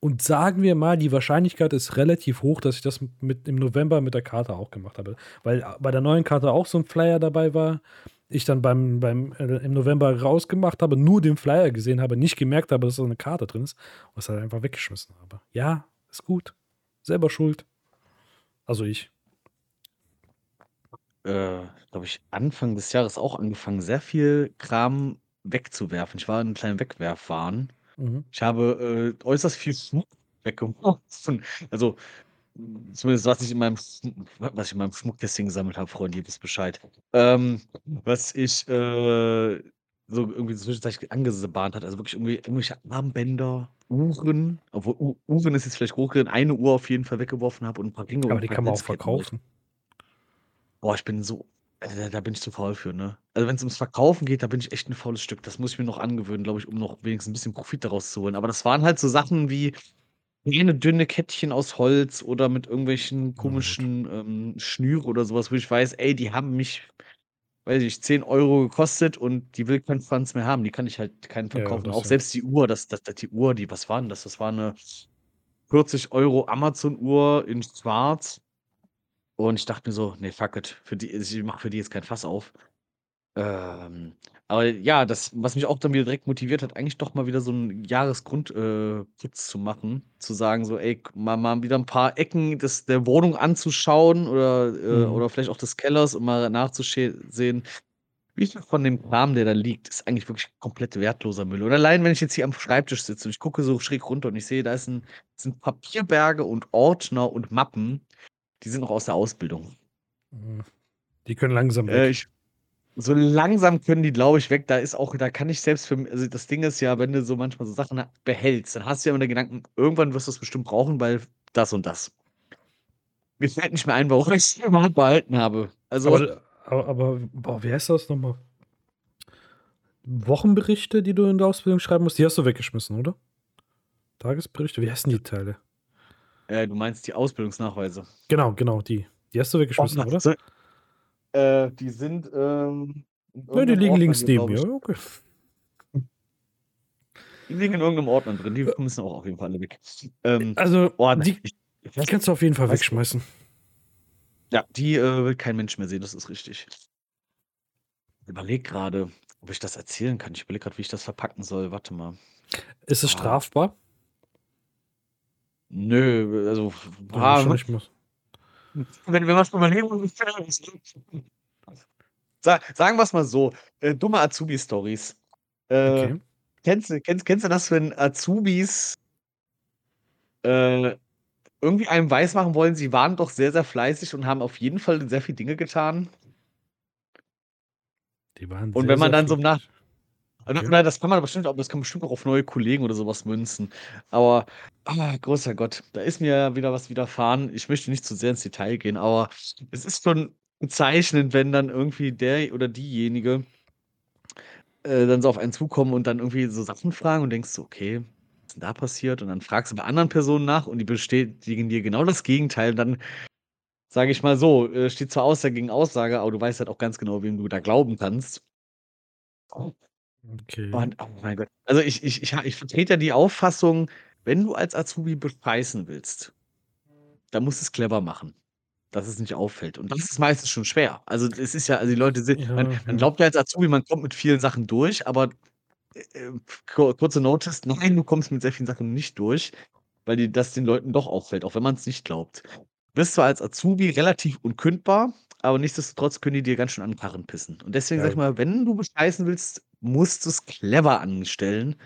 Speaker 1: Und sagen wir mal, die Wahrscheinlichkeit ist relativ hoch, dass ich das mit, im November mit der Karte auch gemacht habe. Weil bei der neuen Karte auch so ein Flyer dabei war. Ich dann beim, beim äh, im November rausgemacht habe, nur den Flyer gesehen habe, nicht gemerkt habe, dass da eine Karte drin ist und es halt einfach weggeschmissen habe. Ja, ist gut. Selber schuld. Also ich.
Speaker 2: Äh, glaube ich, Anfang des Jahres auch angefangen, sehr viel Kram wegzuwerfen. Ich war in einem kleinen Wegwerfwahn. Mhm. Ich habe äh, äußerst viel Schmuck weggeworfen. [LAUGHS] Also zumindest was ich in meinem was ich in meinem Schmuckkästchen gesammelt habe, Freunde, ihr wisst Bescheid. Ähm, was ich äh, so irgendwie zwischenzeitlich angebahnt hat. Also wirklich irgendwie irgendwelche Armbänder, Uhren, obwohl Uhren ist jetzt vielleicht hochgerechnet, eine Uhr auf jeden Fall weggeworfen habe und ein paar Ringe
Speaker 1: Aber die kann man auch verkaufen.
Speaker 2: Boah, ich bin so äh, da bin ich zu faul für, ne? Also, wenn es ums Verkaufen geht, da bin ich echt ein faules Stück. Das muss ich mir noch angewöhnen, glaube ich, um noch wenigstens ein bisschen Profit daraus zu holen. Aber das waren halt so Sachen wie kleine dünne Kettchen aus Holz oder mit irgendwelchen komischen, ähm, Schnüre oder sowas, wo ich weiß, ey, die haben mich weiß ich, 10 Euro gekostet und die will keinen Franz mehr haben. Die kann ich halt keinen verkaufen. das Auch ja. selbst die Uhr, das, das, das, die Uhr, die, was war denn das? Das war eine 40 Euro Amazon-Uhr in Schwarz. Und ich dachte mir so, nee, fuck it. Für die, ich mache für die jetzt kein Fass auf. Ähm, aber ja, das, was mich auch dann wieder direkt motiviert hat, eigentlich doch mal wieder so einen Jahresgrundputz äh, zu machen. Zu sagen, so, ey, mal, mal wieder ein paar Ecken des, der Wohnung anzuschauen oder, äh, Mhm. oder vielleicht auch des Kellers, um mal nachzusehen, wie viel von dem Kram, der da liegt, ist eigentlich wirklich komplett wertloser Müll. Und allein, wenn ich jetzt hier am Schreibtisch sitze und ich gucke so schräg runter und ich sehe, da ist ein, sind Papierberge und Ordner und Mappen, die sind noch aus der Ausbildung.
Speaker 1: Mhm. Die können langsam
Speaker 2: Äh, ich so langsam können die, glaube ich, weg. Da ist auch da kann ich selbst für also, das Ding ist ja, wenn du so manchmal so Sachen behältst, dann hast du ja immer den Gedanken, irgendwann wirst du es bestimmt brauchen, weil das und das. Mir fällt nicht mehr ein, warum [LAUGHS] ich es überhaupt behalten habe. Also
Speaker 1: Aber aber aber boah, wie heißt das nochmal? Wochenberichte, die du in der Ausbildung schreiben musst, die hast du weggeschmissen, oder? Tagesberichte, wie heißen die Teile?
Speaker 2: Äh, du meinst die Ausbildungsnachweise.
Speaker 1: Genau, genau, die. Die hast du weggeschmissen, oder?
Speaker 2: Äh, die sind, ähm,
Speaker 1: Ja, die liegen links neben mir. Okay. [LAUGHS]
Speaker 2: Die liegen in irgendeinem Ordner drin, die müssen auch auf jeden Fall alle weg. Ähm,
Speaker 1: Also,
Speaker 2: boah,
Speaker 1: die
Speaker 2: ich ich weiß
Speaker 1: kannst du auf jeden Fall wegschmeißen.
Speaker 2: Ja, die, äh, will kein Mensch mehr sehen, das ist richtig. Überlege grade, ob ich das erzählen kann. Ich überlege grad, wie ich das verpacken soll. Warte mal.
Speaker 1: Ist es
Speaker 2: Ah.
Speaker 1: strafbar?
Speaker 2: Nö, also,
Speaker 1: Ja,
Speaker 2: ah,
Speaker 1: wahrscheinlich muss
Speaker 2: wenn wenn man's überlegen Sa sagen wir's mal so, äh, dumme Azubi-Stories. Äh,
Speaker 1: Okay.
Speaker 2: kennst du kennst kennst du das, wenn Azubis äh, irgendwie einem weismachen wollen, sie waren doch sehr, sehr fleißig und haben auf jeden Fall sehr viel Dinge getan?
Speaker 1: Die waren
Speaker 2: Und
Speaker 1: sehr,
Speaker 2: wenn man
Speaker 1: sehr
Speaker 2: dann so nach
Speaker 1: Okay.
Speaker 2: oder das kann man bestimmt auch das kann man bestimmt auch auf neue Kollegen oder so was münzen. Aber, ah, großer Gott, da ist mir wieder was widerfahren. Ich möchte nicht zu sehr ins Detail gehen, aber es ist schon bezeichnend, wenn dann irgendwie der oder diejenige äh, dann so auf einen zukommen und dann irgendwie so Sachen fragen und denkst so: „Okay, was ist denn da passiert?“ Und dann fragst du bei anderen Personen nach und die bestätigen dir genau das Gegenteil. Und dann, sage ich mal so, äh, steht zwar Aussage gegen Aussage, aber du weißt halt auch ganz genau, wem du da glauben kannst.
Speaker 1: Okay.
Speaker 2: Und oh mein Gott. Also, ich ich ich ich vertrete ja die Auffassung, wenn du als Azubi bescheißen willst, dann musst du's clever machen, dass es nicht auffällt. Und das ist meistens schon schwer. Also, es ist ja also, die Leute sind man
Speaker 1: Ja,
Speaker 2: man
Speaker 1: ja.
Speaker 2: glaubt ja als Azubi, man kommt mit vielen Sachen durch, aber, äh, äh, kur kurze Notice, nein, du kommst mit sehr vielen Sachen nicht durch, weil die das den Leuten doch auffällt, auch wenn man's nicht glaubt. Du bist zwar als Azubi relativ unkündbar, aber nichtsdestotrotz können die dir ganz schön an 'n Karren pissen. Und deswegen sage
Speaker 1: Ja.
Speaker 2: ich mal, wenn du bescheißen willst, musst du's clever anstellen.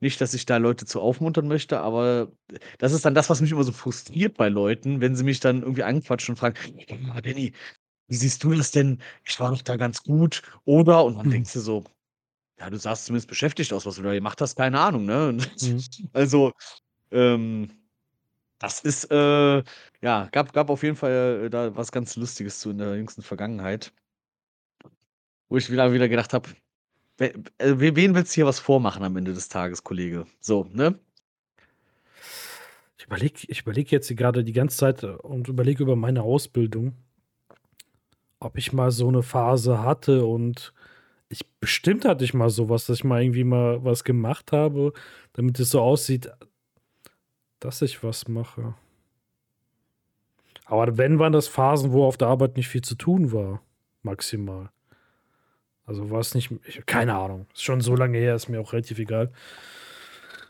Speaker 2: Nicht, dass ich da Leute zu aufmuntern möchte, aber das ist dann das, was mich immer so frustriert bei Leuten, wenn sie mich dann irgendwie anquatschen und fragen: „Ja, Danny, wie siehst du das denn? Ich war doch da ganz gut, oder?“ Und dann
Speaker 1: Mhm.
Speaker 2: denkst du so: „Ja, du sahst zumindest beschäftigt aus, was du da gemacht hast, keine Ahnung, ne?“ Und [LAUGHS]
Speaker 1: Mhm.
Speaker 2: also, ähm, das ist, äh ja, gab gab auf jeden Fall, äh, da was ganz Lustiges zu in der jüngsten Vergangenheit. Wo ich wieder wieder gedacht habe: „We äh, we wen willst du hier was vormachen am Ende des Tages, Kollege?“ So, ne?
Speaker 1: Ich überlege ich überlege jetzt grade die ganze Zeit äh, und überlege über meine Ausbildung ob ich mal so 'ne Phase hatte und ich bestimmt hatte ich mal so was, dass ich mal irgendwie mal was gemacht habe, damit es so aussieht, dass ich was mache. Aber wenn, waren das Phasen, wo auf der Arbeit nicht viel zu tun war, maximal. Also, war's nicht ich keine Ahnung. Ist schon so lange her, ist mir auch relativ egal.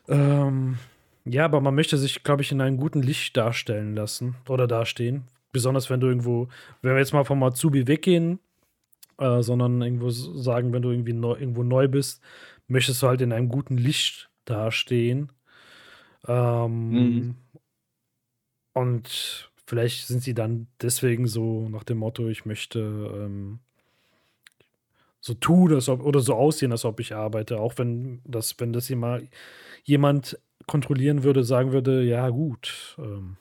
Speaker 1: Ähm, ja, aber man möchte sich, glaube ich, in einem guten Licht darstellen lassen oder dastehen. Besonders wenn du irgendwo wenn wir jetzt mal vom Azubi weggehen, äh, sondern irgendwo sagen, wenn du irgendwie neu irgendwo neu bist, möchtest du halt in einem guten Licht dastehen.
Speaker 2: Mhm.
Speaker 1: Ähm, und vielleicht sind sie dann deswegen so nach dem Motto: „Ich möchte, ähm, so tun, als ob oder so aussehen, als ob ich arbeite.“ Auch wenn das wenn das jema jemand kontrollieren würde, sagen würde: „Ja gut, ähm“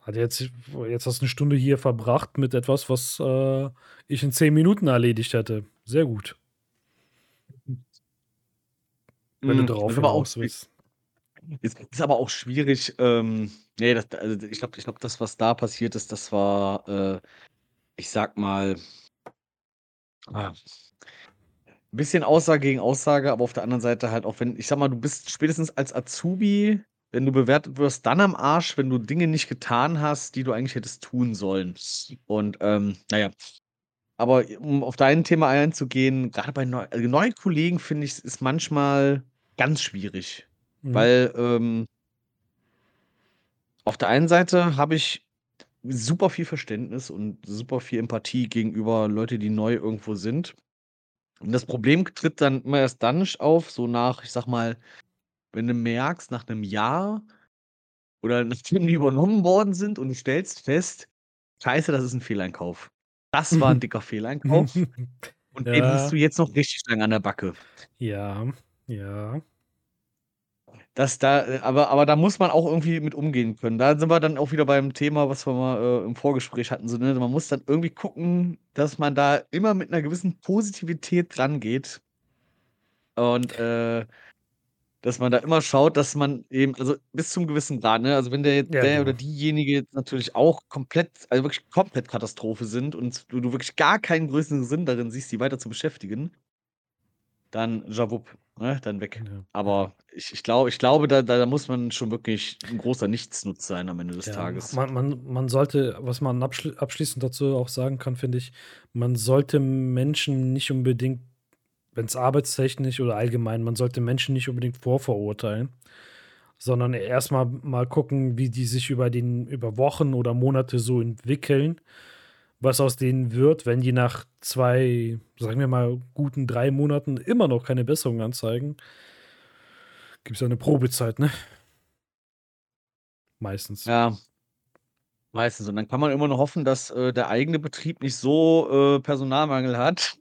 Speaker 1: „hat jetzt jetzt hast du 'ne Stunde hier verbracht mit etwas, was, äh, ich in 10 Minuten erledigt hätte. Sehr gut.“ Wenn du
Speaker 2: Hm, ist aber auch
Speaker 1: hinaus willst.
Speaker 2: ist ist aber auch schwierig, ähm ne, das also, ich glaube ich glaube, das, was da passiert ist, das war, äh, ich sage mal ah, bisschen Aussage gegen Aussage, aber auf der anderen Seite halt auch, wenn ich sage mal, du bist spätestens als Azubi, wenn du bewertet wirst, dann am Arsch, wenn du Dinge nicht getan hast, die du eigentlich hättest tun sollen. Und, ähm, na ja. Aber um auf dein Thema einzugehen, grade bei neu also, neuen Kollegen finde ich, ist manchmal ganz schwierig,
Speaker 1: Mhm.
Speaker 2: weil, ähm auf der einen Seite habe ich super viel Verständnis und super viel Empathie gegenüber Leute, die neu irgendwo sind. Und das Problem tritt dann immer erst dann auf, so nach, ich sage mal, wenn du merkst, nach 'nem Jahr oder [LAUGHS] nachdem die übernommen worden sind und du stellst fest: „Scheiße, das ist 'n Fehleinkauf. Das war 'n [LAUGHS] dicker Fehleinkauf [LAUGHS] und den hast du
Speaker 1: Ja.
Speaker 2: jetzt noch richtig lang an der Backe.“
Speaker 1: Ja, ja.
Speaker 2: Das da aber aber da muss man auch irgendwie mit umgehen können. Da sind wir dann auch wieder beim Thema, was wir mal, äh, im Vorgespräch hatten, so, ne? Man muss dann irgendwie gucken, dass man da immer mit 'ner gewissen Positivität rangeht. Und, äh, dass man da immer schaut, dass man eben also, bis zum gewissen Grad, ne? Also, wenn der
Speaker 1: Ja,
Speaker 2: der oder
Speaker 1: genau.
Speaker 2: diejenige jetzt natürlich auch komplett also, wirklich komplett Katastrophe sind und du du wirklich gar keinen größeren Sinn darin siehst, die weiter zu beschäftigen dann Jawupp, ne, dann weg.
Speaker 1: Ja.
Speaker 2: Aber ich ich glaube ich glaube, da da muss man schon wirklich 'n großer Nichtsnutz sein am Ende des
Speaker 1: Ja,
Speaker 2: Tages.
Speaker 1: man man man sollte was man abschli abschließend dazu auch sagen kann, finde ich, man sollte Menschen nicht unbedingt, wenn's arbeitstechnisch oder allgemein man sollte Menschen nicht unbedingt vorverurteilen, sondern erst mal mal gucken, wie die sich über den über Wochen oder Monate so entwickeln, was aus denen wird, wenn die nach 2, sagen wir mal, guten 3 Monaten immer noch keine Besserung anzeigen gibt's ja 'ne Probezeit, ne? Meistens.
Speaker 2: Ja. Meistens. Und dann kann man immer nur hoffen, dass, äh, der eigene Betrieb nicht so, äh, Personalmangel hat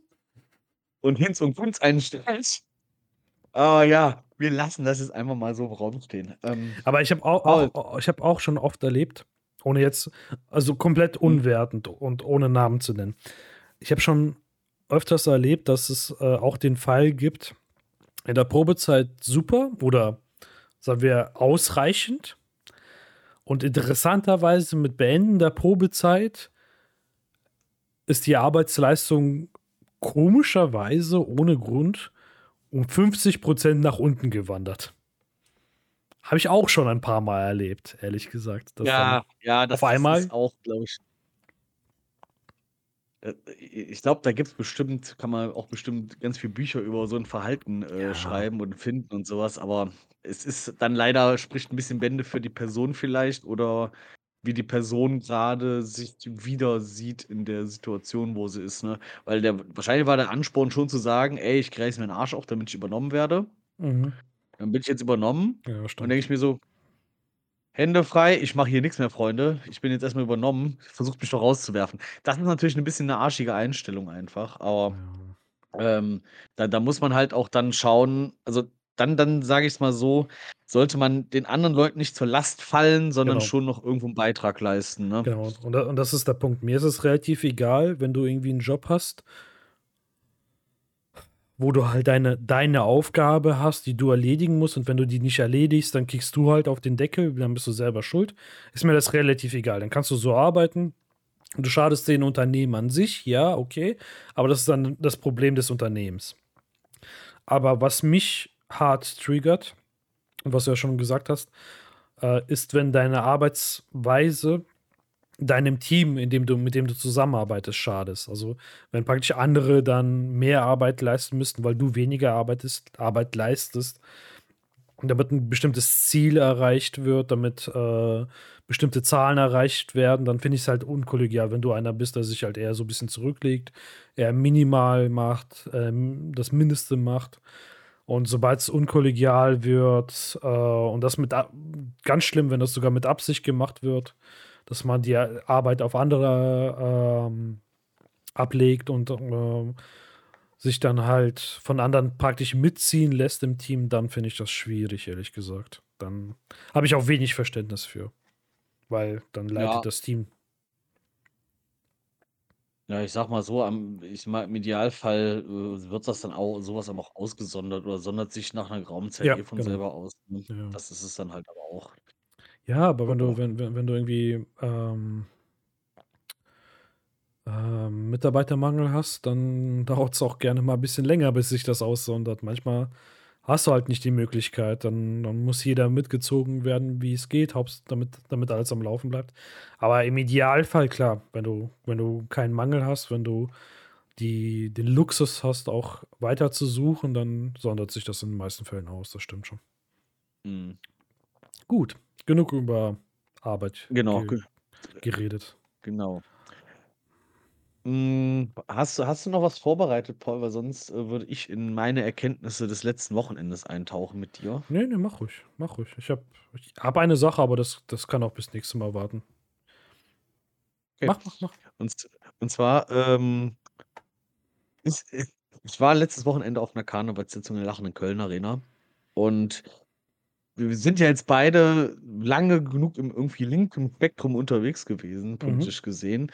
Speaker 2: und Hinz und Kunz einstellt. Aber ja, wir lassen das jetzt einfach mal so im Raum stehen. Ähm,
Speaker 1: Aber ich habe auch ich habe auch schon oft erlebt, ohne jetzt also komplett
Speaker 2: Mhm.
Speaker 1: unwertend und ohne Namen zu nennen. Ich habe schon öfters erlebt, dass es, äh, auch den Fall gibt, in der Probezeit super oder sagen wir ausreichend und interessanterweise mit Beenden der Probezeit ist die Arbeitsleistung komischerweise ohne Grund um 50% nach unten gewandert. Habe ich auch schon ein paar Mal erlebt, ehrlich gesagt,
Speaker 2: Ja, ja, das
Speaker 1: auf einmal
Speaker 2: ist auch, glaube ich äh, ich glaube, da gibt's bestimmt kann man auch bestimmt ganz viel Bücher über so 'n Verhalten, äh,
Speaker 1: Ja.
Speaker 2: schreiben und finden und so was, aber es ist dann leider spricht 'n bisschen Bände für die Person vielleicht oder wie die Person grade sich wieder sieht in der Situation, wo sie ist, ne? Weil der wahrscheinlich war der Ansporn schon zu sagen: „Ey, ich reiße mir 'n Arsch auf, damit ich übernommen werde.“
Speaker 1: Mhm.
Speaker 2: Dann bin ich jetzt übernommen
Speaker 1: Ja,
Speaker 2: und denke ich mir so: „Hände frei, ich mache hier nix mehr, Freunde. Ich bin jetzt erst mal übernommen. Versucht mich doch rauszuwerfen.“ Das ist natürlich 'n bisschen 'ne arschige Einstellung einfach, aber,
Speaker 1: Ja.
Speaker 2: ähm, da da muss man halt auch dann schauen also, dann dann sage ich's mal so, sollte man den anderen Leuten nicht zur Last fallen, sondern
Speaker 1: Genau.
Speaker 2: schon noch irgendwo 'n Beitrag leisten, ne?
Speaker 1: Genau. Und und das ist der Punkt. Mir ist es relativ egal, wenn du irgendwie 'n Job hast wo du halt deine deine Aufgabe hast, die du erledigen musst und wenn du die nicht erledigst, dann kriegst du halt auf den Deckel, dann bist du selber schuld. Ist mir das relativ egal. Dann kannst du so arbeiten. Du schadest den Unternehmen an sich, ja, okay, aber das ist dann das Problem des Unternehmens. Aber was mich hart triggert und was du ja schon gesagt hast, äh, ist, wenn deine Arbeitsweise deinem Team, in dem du mit dem du zusammenarbeitest, schadest. Also, wenn praktisch andere dann mehr Arbeit leisten müssten, weil du weniger arbeitest Arbeit leistest, damit 'n bestimmtes Ziel erreicht wird, damit, äh, bestimmte Zahlen erreicht werden, dann finde ich's halt unkollegial, wenn du einer bist, der sich halt eher so 'n bisschen zurücklegt, eher minimal macht, ähm, das Mindeste macht. Und sobald's unkollegial wird, äh, und das mit a ganz schlimm, wenn das sogar mit Absicht gemacht wird, dass man die Arbeit auf andere, ähm, ablegt und, ähm, sich dann halt von anderen praktisch mitziehen lässt im Team, dann finde ich das schwierig, ehrlich gesagt. Dann habe ich auch wenig Verständnis für, weil dann leidet
Speaker 2: Ja.
Speaker 1: das Team.
Speaker 2: Ja, ich sage mal so, am ich mal im Idealfall, äh, wird das dann auch so was dann auch ausgesondert oder sondert sich nach 'ner geraumen Zeit
Speaker 1: Ja,
Speaker 2: eh von
Speaker 1: genau.
Speaker 2: selber aus, ne?
Speaker 1: Ja.
Speaker 2: Das ist es dann halt aber auch.
Speaker 1: Ja, aber wenn du wenn wenn wenn du irgendwie, ähm ähm, Mitarbeitermangel hast, dann [LAUGHS] dauert's auch gerne mal bisschen länger, bis sich das aussondert. Manchmal hast du halt nicht die Möglichkeit, dann dann muss jeder mitgezogen werden, wie es geht, damit damit alles am Laufen bleibt. Aber im Idealfall, klar, wenn du wenn du keinen Mangel hast, wenn du die den Luxus hast, auch weiter zu suchen, dann sondert sich das in den meisten Fällen aus, das stimmt schon.
Speaker 2: Mhm.
Speaker 1: Gut, genug über Arbeit
Speaker 2: Genau,
Speaker 1: ge
Speaker 2: ge
Speaker 1: geredet.
Speaker 2: Genau. Hm, hast du hast du noch was vorbereitet, Paul? Weil sonst, äh, würde ich in meine Erkenntnisse des letzten Wochenendes eintauchen mit dir.
Speaker 1: Ne, ne, mach ruhig, mach ruhig. Ich habe ich habe eine Sache, aber das das kann auch bis nächstes Mal warten.
Speaker 2: Okay.
Speaker 1: Mach, mach, mach.
Speaker 2: Und und zwar, ähm äh, [LAUGHS] ich war letztes Wochenende auf 'ner Karnevalssitzung in der lachenden Köln-Arena und wir sind ja jetzt beide lange genug im irgendwie linken Spektrum unterwegs gewesen,
Speaker 1: Mhm.
Speaker 2: politisch gesehen.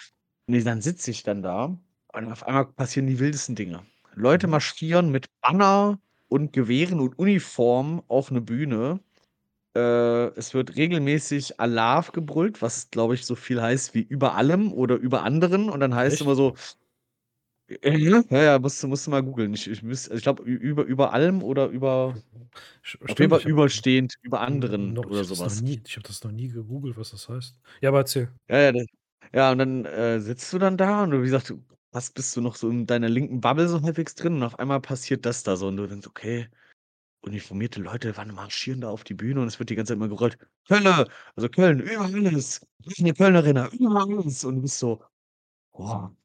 Speaker 2: Ne, dann sitze ich dann da und auf einmal passieren die wildesten Dinge. Leute
Speaker 1: Mhm.
Speaker 2: marschieren mit Banner und Gewehren und Uniform auf 'ne Bühne. Äh, es wird regelmäßig Alaf gebrüllt, was, glaube ich, so viel heißt wie über allem oder über anderen und dann heißt
Speaker 1: Echt?
Speaker 2: immer so Ja, ja, musst du musst du mal googeln. Ich ich ich glaube, über über allem oder über auf jeden
Speaker 1: stimmt, habe
Speaker 2: überstehend, über anderen
Speaker 1: noch
Speaker 2: oder sowas.
Speaker 1: nie ich habe das noch nie gegoogelt, was das heißt. Ja, aber erzähl.
Speaker 2: Ja, ja, das ja, und dann, äh, sitzt du dann da und du wie gesagt, du hast bist du noch so in deiner linken Bubble so halbwegs drin und auf einmal passiert das da so und du denkst: „Okay, uniformierte Leute wann marschieren da auf die Bühne und es wird die ganze Zeit immer gerollt. Kölle, also Köln, über alles, die Köln Arena, über alles.“ Und du bist so: „Boah.“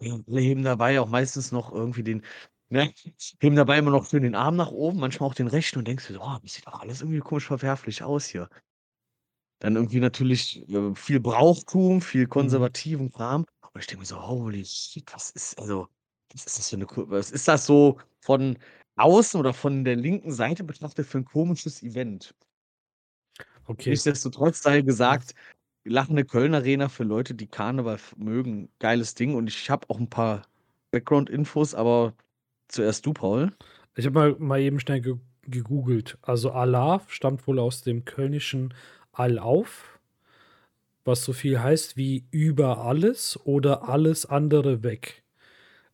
Speaker 2: Ja, alle heben dabei auch meistens noch irgendwie den ne, heben dabei immer noch schön den Arm nach oben, manchmal auch den rechten und denkst dir so: „Oh, das sieht doch alles irgendwie komisch verwerflich aus hier.“ Dann irgendwie natürlich, äh, viel Brauchtum, viel
Speaker 1: Mhm.
Speaker 2: konservativen Kram. Und ich denke mir so: „Holy shit, was ist also, was ist das für 'ne Ku was ist das so von außen oder von der linken Seite betrachtet für 'n komisches Event?“
Speaker 1: Okay.
Speaker 2: Nichtsdestotrotz sei gesagt, lachende Köln-Arena für Leute, die Karneval mögen, geiles Ding und ich habe auch 'n paar Background-Infos, aber zuerst du, Paul.
Speaker 1: Ich habe mal mal eben schnell ge gegoogelt. Also, Alarv stammt wohl aus dem Kölnischen Allauf was so viel heißt wie über alles oder alles andere weg.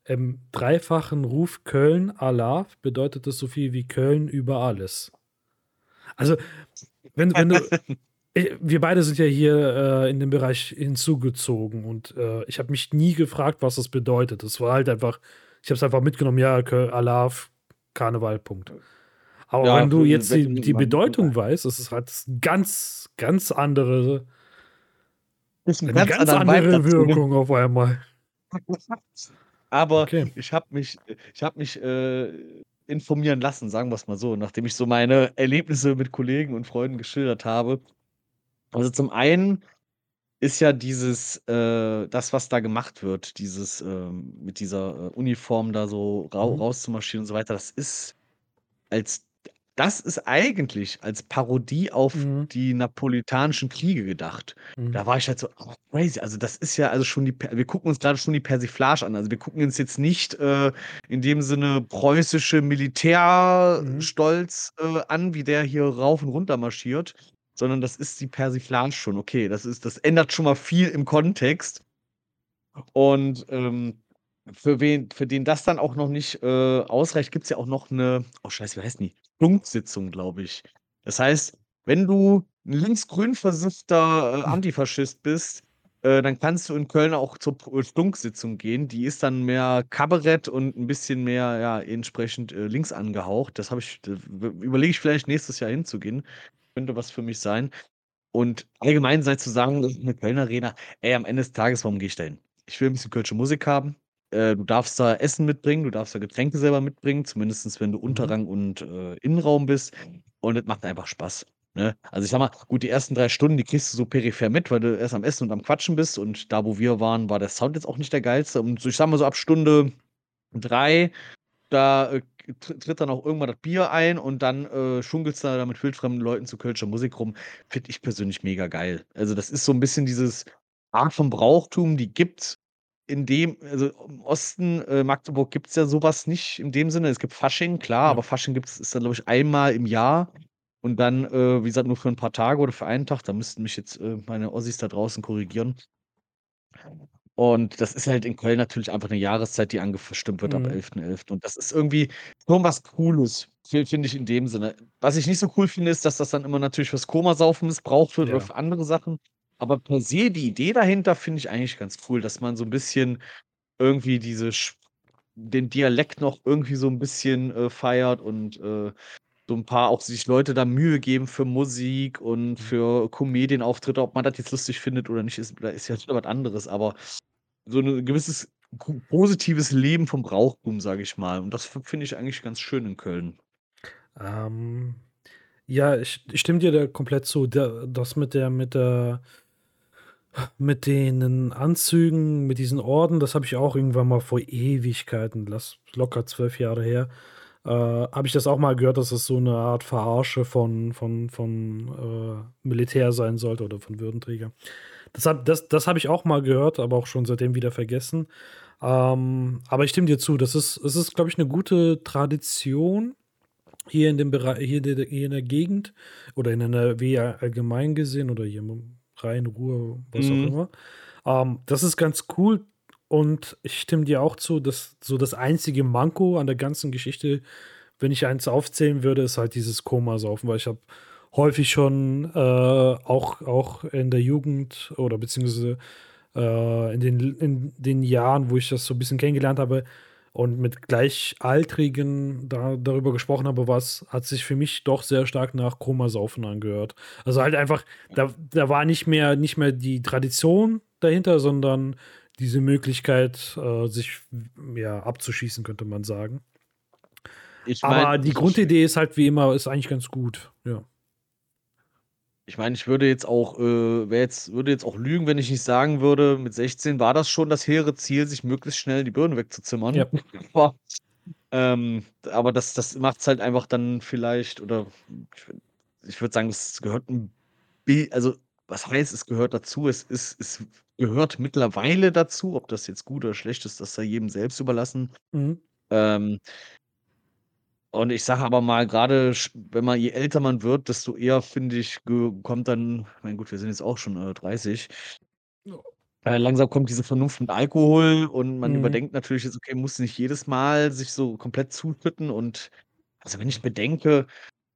Speaker 1: Im dreifachen Ruf Köln Alarv bedeutet das so viel wie Köln über alles. Also, wenn wenn du [LAUGHS] wir beide sind ja hier, äh, in dem Bereich hinzugezogen und, äh, ich habe mich nie gefragt, was das bedeutet. Das war halt einfach ich habe es einfach mitgenommen, ja, Alarv, Karneval, Punkt. Aber
Speaker 2: Ja,
Speaker 1: wenn du jetzt die die Bedeutung weißt, das ist halt ganz, ganz andere
Speaker 2: Ist
Speaker 1: eine
Speaker 2: ganz
Speaker 1: ganz andere
Speaker 2: dazu?
Speaker 1: Wirkung auf einmal. [LAUGHS]
Speaker 2: Aber
Speaker 1: Okay.
Speaker 2: ich habe mich äh, ich habe mich, äh, informieren lassen, sagen wir's mal so, nachdem ich so meine Erlebnisse mit Kollegen und Freunden geschildert habe. Also, zum einen ist ja dieses äh, das, was da gemacht wird, dieses, ähm mit dieser, äh, Uniform da so rau
Speaker 1: Mhm.
Speaker 2: rauszumarschieren und so weiter, das ist als das ist eigentlich als Parodie auf
Speaker 1: Mhm.
Speaker 2: die Napoletanischen Kriege gedacht.
Speaker 1: Mhm.
Speaker 2: Da war ich halt so: „Oh, crazy.“ Also, das ist ja also schon die wir gucken uns grade schon die Persiflage an. Also, wir gucken uns jetzt nicht, äh, in dem Sinne preußische
Speaker 1: Mhm.
Speaker 2: Militärstolz, äh, an, wie der hier rauf und runter marschiert, sondern das ist die Persiflage schon. Okay, das ist das ändert schon mal viel im Kontext. Und, ähm, für wen für den das dann auch noch nicht, äh, ausreicht, gibt's ja auch noch 'ne oh Scheiße, wie heißen die? Stunksitzung, glaube ich. Das heißt, wenn du 'n linksgrün versiffter, äh, Antifaschist bist, äh, dann kannst du in Köln auch zur P äh, Stunksitzung gehen. Die ist dann mehr Kabarett und 'n bisschen mehr, ja, entsprechend, äh, links angehaucht. Das habe ich überlege ich vielleicht nächstes Jahr hinzugehen. Könnte was für mich sein. Und allgemein sei zu sagen, das ist 'ne Köln-Arena ey, am Ende des Tages, warum gehe ich da hin? Ich will 'n bisschen kölsche Musik haben. Äh, du darfst da Essen mitbringen, du darfst da Getränke selber mitbringen, zumindestens wenn du
Speaker 1: Mhm.
Speaker 2: Unterrang und, äh, Innenraum bist. Und es macht einfach Spaß, ne? Also, ich sage mal, gut, die ersten 3 Stunden, die kriegst du so peripher mit, weil du erst am Essen und am Quatschen bist und da, wo wir waren, war der Sound jetzt auch nicht der geilste. Und so ich sage mal so ab Stunde 3, da, äh, tritt dann auch irgendwann das Bier ein und dann, äh, schunkelst du da mit wildfremden Leuten zu kölscher Musik rum. Finde ich persönlich mega geil. Also, das ist so 'n bisschen dieses Art von Brauchtum, die gibt's in dem also, im Osten, äh, Magdeburg gibt's ja so was nicht in dem Sinne. Es gibt Fasching, klar,
Speaker 1: Ja.
Speaker 2: aber Fasching gibt's ist dann, glaube ich, einmal im Jahr und dann, äh, wie gesagt, nur für 'n paar Tage oder für einen Tag. Da müssten mich jetzt, äh, meine Ossis da draußen korrigieren. Und das ist halt in Köln natürlich einfach 'ne Jahreszeit, die angestimmt wird ab
Speaker 1: Mhm.
Speaker 2: 11.11. Und das ist irgendwie schon was Cooles, fi finde ich in dem Sinne. Was ich nicht so cool finde, ist, dass das dann immer natürlich fürs Komasaufen missbraucht wird oder
Speaker 1: Ja.
Speaker 2: für andere Sachen. Aber per se die Idee dahinter finde ich eigentlich ganz cool, dass man so 'n bisschen irgendwie diese den Dialekt noch irgendwie so 'n bisschen, äh, feiert und, äh, so 'n paar auch sich Leute da Mühe geben für Musik und
Speaker 1: Mhm.
Speaker 2: für Comedienauftritte. Ob man das jetzt lustig findet oder nicht, ist ist ja [LAUGHS] was anderes, aber so 'ne gewisses positives Leben vom Brauchtum, sage ich mal. Und das finde ich eigentlich ganz schön in Köln.
Speaker 1: Ähm, ja, ich ich stimme dir da komplett zu. Da das mit der mit der mit den Anzügen, mit diesen Orden, das habe ich auch irgendwann mal vor Ewigkeiten, lass locker 12 Jahre her, äh, habe ich das auch mal gehört, dass das so 'ne Art Verarsche von von von, äh, Militär sein sollte oder von Würdenträgern. Das habe das das habe ich auch mal gehört, aber auch schon seitdem wieder vergessen. Ähm, aber ich stimme dir zu, das ist es ist, glaube ich, 'ne gute Tradition hier in dem Berei hier in der hier in der Gegend oder in NRW allgemein gesehen oder hier im Rhein, Ruhr, was auch
Speaker 2: Mhm.
Speaker 1: immer. Ähm, das ist ganz cool und ich stimme dir auch zu, dass so das einzige Manko an der ganzen Geschichte, wenn ich eins aufzählen würde, ist halt dieses Komasaufen, weil ich habe häufig schon äh, auch, auch in der Jugend oder beziehungsweise äh, in, den, in den Jahren, wo ich das so ein bisschen kennengelernt habe und mit Gleichaltrigen da, darüber gesprochen habe, was hat sich für mich doch sehr stark nach Komasaufen angehört. Also halt einfach, da, da war nicht mehr, nicht mehr die Tradition dahinter, sondern diese Möglichkeit, äh, sich ja, abzuschießen, könnte man sagen. Ich mein, Aber die Grundidee ist halt wie immer, ist eigentlich ganz gut, ja.
Speaker 2: Ich meine, ich würde jetzt auch, äh, jetzt, würde jetzt auch lügen, wenn ich nicht sagen würde, mit 16 war das schon das hehre Ziel, sich möglichst schnell die Birnen wegzuzimmern. Ja. [LAUGHS] aber, ähm, aber das, das macht es halt einfach dann vielleicht, oder ich, ich würde sagen, es gehört ein Bild, also was heißt, es gehört dazu? Es, ist, es gehört mittlerweile dazu, ob das jetzt gut oder schlecht ist, das sei jedem selbst überlassen. Mhm. Ähm, und ich sage aber mal, gerade wenn man je älter man wird, desto eher, finde ich, kommt dann, mein gut, wir sind jetzt auch schon äh, 30. Äh, langsam kommt diese Vernunft mit Alkohol und man mhm. überdenkt natürlich jetzt, okay, muss nicht jedes Mal sich so komplett zuschütten. Und also wenn ich bedenke,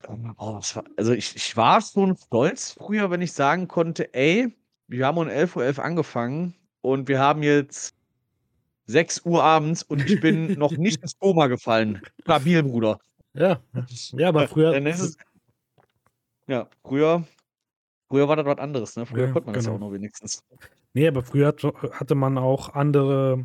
Speaker 2: oh, war, also ich, ich war schon stolz früher, wenn ich sagen konnte, ey, wir haben um 11.11 Uhr 11 angefangen und wir haben jetzt 6 Uhr abends und ich bin [LAUGHS] noch nicht ins Koma gefallen. Stabil, Bruder.
Speaker 1: Ja, ja, aber früher. Dann ist es,
Speaker 2: ja, früher, früher war das was anderes, ne? Früher ja, konnte man genau. das ja auch noch wenigstens.
Speaker 1: Nee, aber früher hatte man auch andere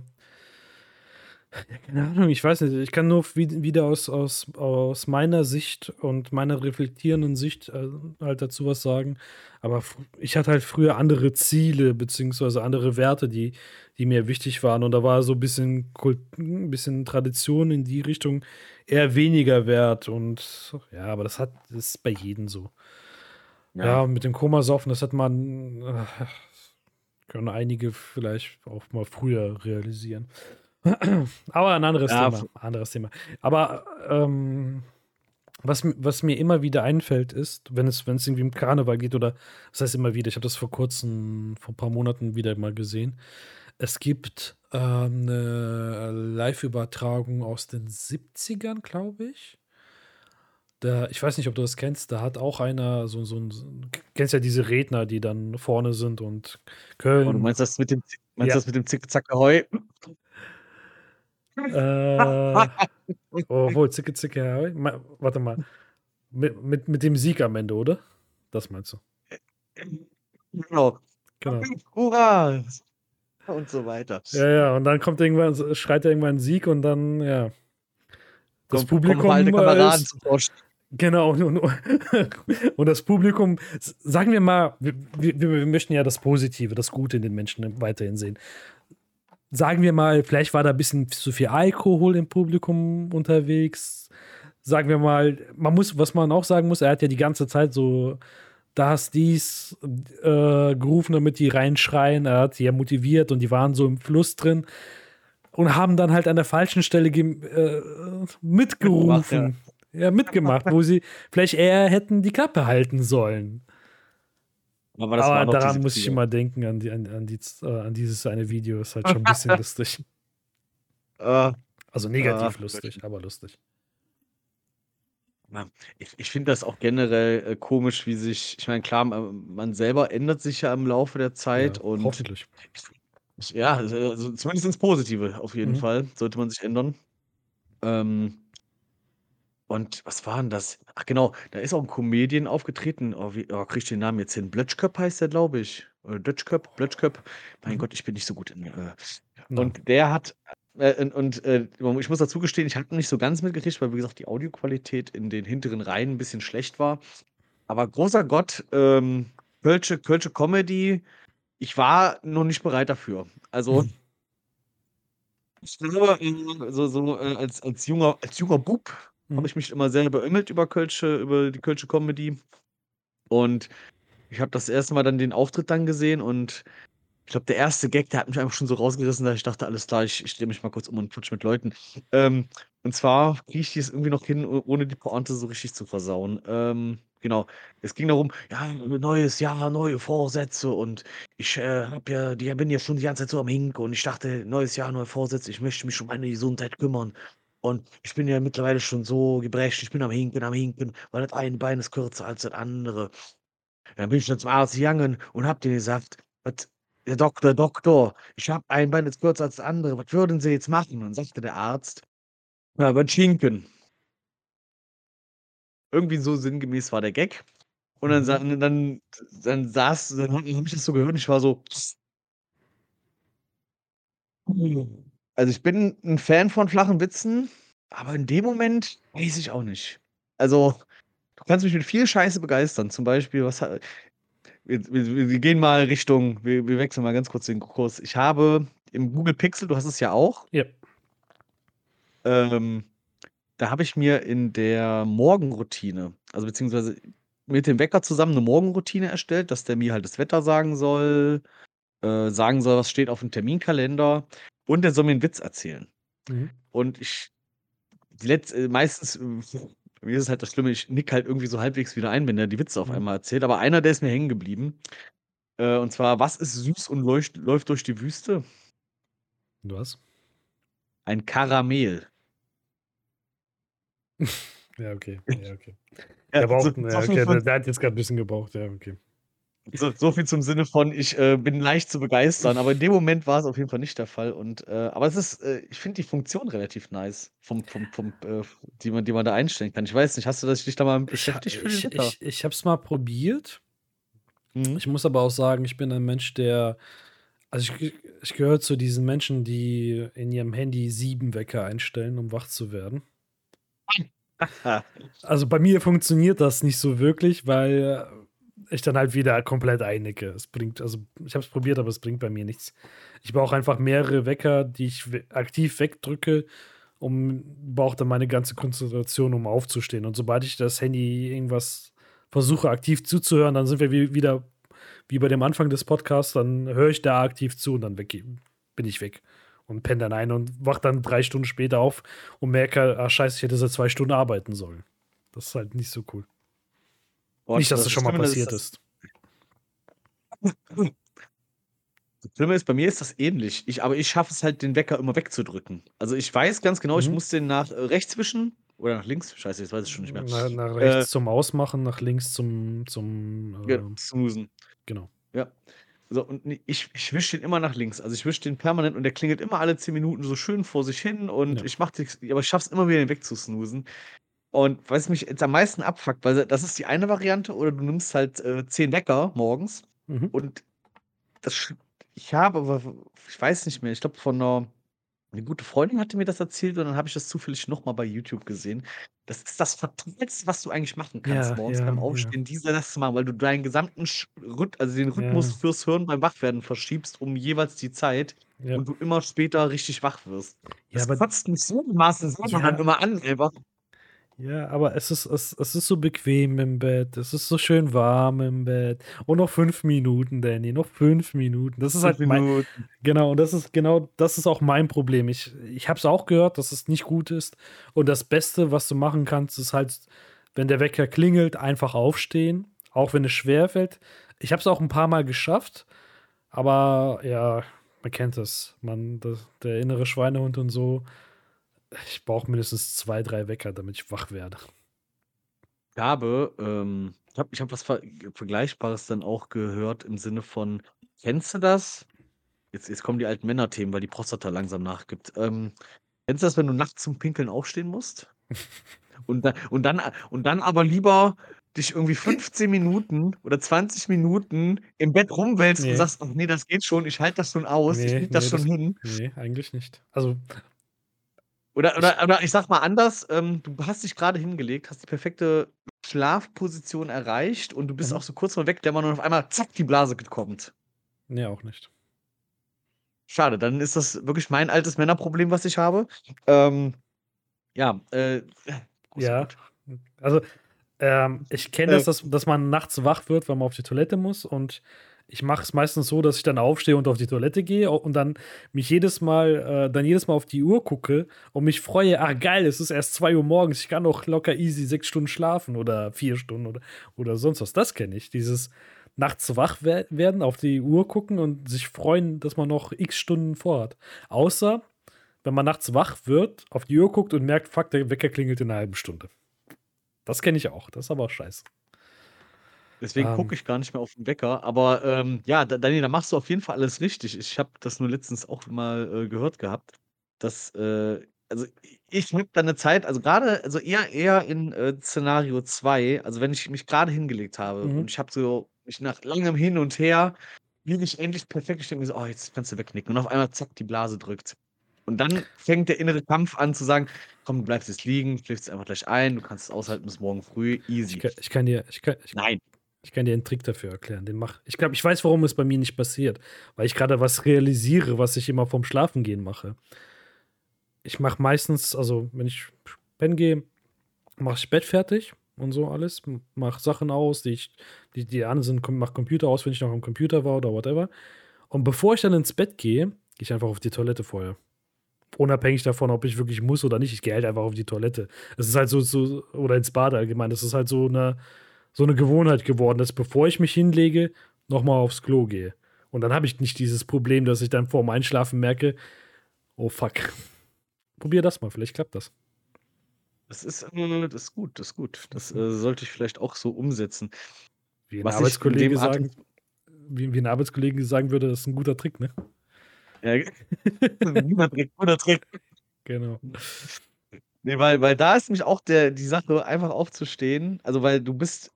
Speaker 1: ja, keine Ahnung, ich weiß nicht. Ich kann nur wieder aus, aus, aus meiner Sicht und meiner reflektierenden Sicht äh, halt dazu was sagen. Aber ich hatte halt früher andere Ziele, beziehungsweise andere Werte, die, die mir wichtig waren. Und da war so ein bisschen, Kult, ein bisschen Tradition in die Richtung eher weniger wert. Und ja, aber das hat das ist bei jedem so. Ja, ja mit dem Komasaufen, das hat man, äh, können einige vielleicht auch mal früher realisieren. Aber ein anderes ja, Thema. Anderes Thema. Aber ähm, was, was mir immer wieder einfällt, ist, wenn es, wenn es irgendwie im Karneval geht, oder das heißt immer wieder, ich habe das vor kurzem, vor ein paar Monaten wieder mal gesehen. Es gibt ähm, eine Live-Übertragung aus den 70ern, glaube ich. Da, ich weiß nicht, ob du das kennst, da hat auch einer so, so ein, kennst ja diese Redner, die dann vorne sind und Köln. Oh,
Speaker 2: du meinst das mit dem, meinst ja. das mit dem Zick-Zack-Ahoi?
Speaker 1: Äh, [LAUGHS] obwohl, Zicke, Zicke, warte mal. Mit, mit, mit dem Sieg am Ende, oder? Das meinst du?
Speaker 2: Genau. genau. Hurra! Und so weiter.
Speaker 1: Ja, ja, und dann kommt irgendwann, schreit er irgendwann Sieg und dann, ja.
Speaker 2: Das Komm, Publikum. Ist,
Speaker 1: Genau, und, und, [LAUGHS] das Publikum, sagen wir mal, wir, wir, wir, möchten ja das Positive, das Gute in den Menschen weiterhin sehen sagen wir mal, vielleicht war da ein bisschen zu viel Alkohol im Publikum unterwegs. Sagen wir mal, man muss, was man auch sagen muss, er hat ja die ganze Zeit so das, dies äh, gerufen, damit die reinschreien. Er hat sie ja motiviert und die waren so im Fluss drin und haben dann halt an der falschen Stelle äh, mitgerufen. Ja. ja, mitgemacht, wo sie [LAUGHS] vielleicht eher hätten die Klappe halten sollen. Aber, Aber daran muss ich immer denken, an, die, an, an, die, äh, an dieses eine Video. Ist halt schon ein bisschen [LAUGHS] lustig. Uh, also negativ uh, lustig, aber lustig.
Speaker 2: Ich, ich finde das auch generell äh, komisch, wie sich, ich meine, klar, man selber ändert sich ja im Laufe der Zeit ja, und.
Speaker 1: Hoffentlich.
Speaker 2: Ja, also zumindest ins Positive auf jeden mhm. Fall sollte man sich ändern. Ähm, und was war denn das? Ach genau, da ist auch ein Comedian aufgetreten. Oh, wie, oh, krieg ich den Namen jetzt hin? Blötschköp heißt der, glaube ich. Oder Dötschköp, Blötschköp. Mein Mhm. Gott, ich bin nicht so gut in. Äh, Ja. und der hat, äh, und, und äh, ich muss dazu gestehen, ich habe nicht so ganz mitgekriegt, weil, wie gesagt, die Audioqualität in den hinteren Reihen ein bisschen schlecht war. Aber großer Gott, ähm, Kölsche, Kölsche Comedy, ich war noch nicht bereit dafür. Also, Mhm. ich glaube, äh, so, so äh, als, als, junger, als junger Bub Mhm. Habe ich mich immer sehr beömmelt über Kölsche, über die Kölsche Comedy. Und ich habe das erste Mal dann den Auftritt dann gesehen und ich glaube, der erste Gag, der hat mich einfach schon so rausgerissen, dass ich dachte, alles klar, ich, ich drehe mich mal kurz um und quatsch mit Leuten. Ähm, und zwar kriege ich es irgendwie noch hin, ohne die Pointe so richtig zu versauen. Ähm, Genau. Es ging darum, ja, neues Jahr, neue Vorsätze und ich äh, habe ja, die bin ja schon die ganze Zeit so am Hinken und ich dachte, neues Jahr, neue Vorsätze, ich möchte mich um meine Gesundheit kümmern. Und ich bin ja mittlerweile schon so gebrechen, ich bin am Hinken, am Hinken, weil das eine Bein ist kürzer als das andere. Dann bin ich dann zum Arzt gegangen und hab denen gesagt, was, der Doktor, Doktor, ich habe ein Bein ist kürzer als das andere, was würden Sie jetzt machen? Und dann sagte der Arzt, ja, was schinken. Irgendwie so sinngemäß war der Gag. Und dann, sa
Speaker 1: Mhm.
Speaker 2: dann, dann saß, dann habe ich das so gehört und ich war so. Also ich bin ein Fan von flachen Witzen, aber in dem Moment weiß ich auch nicht. Also, du kannst mich mit viel Scheiße begeistern. Zum Beispiel, was wir wir wir gehen mal Richtung wir wir wechseln mal ganz kurz den Kurs. Ich habe im Google Pixel, du hast es ja auch
Speaker 1: Ja.
Speaker 2: ähm, da habe ich mir in der Morgenroutine, also beziehungsweise mit dem Wecker zusammen 'ne Morgenroutine erstellt, dass der mir halt das Wetter sagen soll, äh, sagen soll, was steht aufm Terminkalender und der soll mir 'n Witz erzählen.
Speaker 1: Mhm.
Speaker 2: Und ich die letz äh, meistens, [LAUGHS] mir ist es halt das Schlimme, ich nicke halt irgendwie so halbwegs wieder ein, wenn der die Witze auf
Speaker 1: Mhm.
Speaker 2: einmal erzählt, aber einer, der ist mir hängen geblieben. Äh, und zwar: „Was ist süß und leucht läuft durch die Wüste?“
Speaker 1: Was?
Speaker 2: Ein Karamell. [LAUGHS]
Speaker 1: Ja, okay. Ja, okay. [LAUGHS]
Speaker 2: Ja,
Speaker 1: Der braucht ja,
Speaker 2: so viel
Speaker 1: okay, der der hat jetzt grad 'n bisschen gebraucht, ja, okay.
Speaker 2: So so viel zum Sinne von, ich, äh, bin leicht zu begeistern, aber in dem Moment war's auf jeden Fall nicht der Fall und, äh aber es ist äh, ich finde die Funktion relativ nice vom vom vom, äh die man die man da einstellen kann. Ich weiß nicht, hast du das dich da mal
Speaker 1: Ich
Speaker 2: beschäftigt
Speaker 1: ich
Speaker 2: Wecker?
Speaker 1: ich ich habe es mal probiert.
Speaker 2: Mhm.
Speaker 1: Ich muss aber auch sagen, ich bin ein Mensch, der also, ich ich gehöre zu diesen Menschen, die in ihrem Handy 7 Wecker einstellen, um wach zu werden. [LAUGHS] Also, bei mir funktioniert das nicht so wirklich, weil ich dann halt wieder komplett einnicke. Es bringt also, ich habe es probiert, aber es bringt bei mir nichts. Ich brauche einfach mehrere Wecker, die ich aktiv wegdrücke, um brauche dann meine ganze Konzentration, um aufzustehen. Und sobald ich das Handy irgendwas versuche, aktiv zuzuhören, dann sind wir wie wieder wie bei dem Anfang des Podcasts, dann höre ich da aktiv zu und dann weg bin ich weg und penne dann ein und wache dann 3 Stunden später auf und merke: „Ah, scheiße, ich hätte seit 2 Stunden arbeiten sollen.“ Das ist halt nicht so cool.
Speaker 2: Boah,
Speaker 1: Nicht, dass
Speaker 2: das
Speaker 1: das schon mal
Speaker 2: Schlimme ist,
Speaker 1: passiert ist.
Speaker 2: Das Schlimme ist, bei mir ist das ähnlich. Ich aber ich schaffe es halt, den Wecker immer wegzudrücken. Also, ich weiß ganz genau, ich
Speaker 1: Mhm.
Speaker 2: muss den nach, äh, rechts wischen oder nach links. Scheiße, jetzt weiß ich schon nicht mehr.
Speaker 1: Na nach
Speaker 2: Äh
Speaker 1: rechts zum Ausmachen, nach links zum zum,
Speaker 2: Ja,
Speaker 1: ähm
Speaker 2: snoozen.
Speaker 1: genau.
Speaker 2: Ja. So, und ich ich wische den immer nach links. Also, ich wische den permanent und der klingelt immer alle 10 Minuten so schön vor sich hin und
Speaker 1: Ja.
Speaker 2: ich mache aber ich schaffe es immer wieder, den wegzusnoozen. Und was mich jetzt am meisten abfuckt, weil das ist die eine Variante oder du nimmst halt, äh, 10 Wecker morgens
Speaker 1: Mhm.
Speaker 2: und das ich habe aber ich weiß nicht mehr, ich glaube von 'ner 'ne gute Freundin hatte mir das erzählt und dann habe ich das zufällig noch mal bei YouTube gesehen. Das ist das Fatalste, was du eigentlich machen kannst
Speaker 1: Ja,
Speaker 2: morgens
Speaker 1: ja,
Speaker 2: beim
Speaker 1: ja.
Speaker 2: Aufstehen, diese das zu machen, weil du deinen gesamten Sch also, den Rhythmus
Speaker 1: Ja.
Speaker 2: fürs Hirn beim Wachwerden verschiebst um jeweils die Zeit
Speaker 1: Ja.
Speaker 2: und du immer später richtig wach wirst.
Speaker 1: Ja,
Speaker 2: Das
Speaker 1: aber
Speaker 2: kotzt mich so dermaßen selber dann
Speaker 1: Ja.
Speaker 2: immer an einfach.
Speaker 1: Ja, aber es ist es es ist so bequem im Bett. Es ist so schön warm im Bett. Und noch 5 Minuten, Danny, noch 5 Minuten. Das ist
Speaker 2: 5
Speaker 1: halt mein genau, und das ist genau das ist auch mein Problem. Ich ich habe es auch gehört, dass es nicht gut ist. Und das Beste, was du machen kannst, ist halt, wenn der Wecker klingelt, einfach aufstehen, auch wenn es schwerfällt. Ich habe es auch 'n paar Mal geschafft, aber ja, man kennt das. Man das der innere Schweinehund und so. Ich brauche mindestens 2, 3 Wecker, damit ich wach werde.
Speaker 2: Ich habe, ähm ich habe ich habe was Ver Vergleichbares dann auch gehört im Sinne von kennst du das? Jetzt jetzt kommen die alten Männerthemen, weil die Prostata langsam nachgibt. Ähm, kennst du das, wenn du nachts zum Pinkeln aufstehen musst? [LAUGHS] Und da und dann und dann aber lieber dich irgendwie 15 Minuten oder 20 Minuten im Bett rumwälzt und
Speaker 1: Ne.
Speaker 2: sagst: „Ach ne, das geht schon, ich halte das schon aus, ich
Speaker 1: Ne,
Speaker 2: kriege das
Speaker 1: ne,
Speaker 2: schon
Speaker 1: das
Speaker 2: hin.“
Speaker 1: ne, eigentlich nicht. Also
Speaker 2: Oder
Speaker 1: ich
Speaker 2: oder oder ich sage mal anders, ähm, du hast dich grade hingelegt, hast die perfekte Schlafposition erreicht und du bist auch
Speaker 1: Mhm.
Speaker 2: so kurz vorm Wegdämmern und auf einmal zack, die Blase kommt.
Speaker 1: Ne, auch nicht.
Speaker 2: Schade, dann ist das wirklich mein altes Männerproblem, was ich habe. Ähm, ja, äh,
Speaker 1: Ja,
Speaker 2: Gott.
Speaker 1: also, ähm, ich kenne
Speaker 2: Äh
Speaker 1: das, dass dass man nachts wach wird, weil man auf die Toilette muss und ich mache es meistens so, dass ich dann aufstehe und auf die Toilette gehe und dann mich jedes Mal, äh, dann jedes Mal auf die Uhr gucke und mich freue, ah geil, es ist erst 2 Uhr morgens, ich kann noch locker easy sechs Stunden schlafen oder vier Stunden oder, oder sonst was. Das kenne ich. Dieses nachts wach werden, auf die Uhr gucken und sich freuen, dass man noch x Stunden vorhat. Außer, wenn man nachts wach wird, auf die Uhr guckt und merkt, fuck, der Wecker klingelt in einer halben Stunde. Das kenne ich auch. Das ist aber auch scheiße.
Speaker 2: Deswegen ähm, gucke ich gar nicht mehr auf den Wecker. Aber ähm, ja, Daniel, da machst du auf jeden Fall alles richtig. Ich habe das nur letztens auch mal äh, gehört gehabt, dass, äh, also ich habe da eine Zeit, also gerade, also eher, eher in äh, Szenario 2, also wenn ich mich gerade hingelegt habe mhm. und ich habe so mich nach langem Hin und Her, liege ich endlich perfekt, ich denke mir so, oh, jetzt kannst du wegknicken. Und auf einmal, zack, die Blase drückt. Und dann fängt der innere Kampf an zu sagen, komm, du bleibst jetzt liegen, schläfst einfach gleich ein, du kannst es aushalten bis morgen früh, easy.
Speaker 1: Ich kann, ich kann dir, ich kann, ich, Nein. Ich kann dir einen Trick dafür erklären. Den mach. Ich glaube, ich weiß, warum es bei mir nicht passiert. Weil ich gerade was realisiere, was ich immer vom Schlafengehen mache. Ich mache meistens, also wenn ich pennen gehe, mache ich Bett fertig und so alles. Mache Sachen aus, die ich, die, die an sind, mache Computer aus, wenn ich noch am Computer war oder whatever. Und bevor ich dann ins Bett gehe, gehe ich einfach auf die Toilette vorher. Unabhängig davon, ob ich wirklich muss oder nicht. Ich gehe halt einfach auf die Toilette. Es ist halt so, so, oder ins Bad allgemein. Das ist halt so eine so eine Gewohnheit geworden, dass bevor ich mich hinlege, nochmal aufs Klo gehe. Und dann habe ich nicht dieses Problem, dass ich dann vorm Einschlafen merke, oh fuck. [LAUGHS] Probier das mal, vielleicht klappt das.
Speaker 2: Das ist, äh, das ist gut, das ist gut. Das äh, sollte ich vielleicht auch so umsetzen.
Speaker 1: Wie ein, Arbeitskollege sagen, wie, wie ein Arbeitskollege sagen würde, das ist ein guter Trick, ne?
Speaker 2: Ja, [LAUGHS] guter Trick, guter Trick.
Speaker 1: Genau.
Speaker 2: Nee, weil, weil da ist nämlich auch der, die Sache, einfach aufzustehen. Also, weil du bist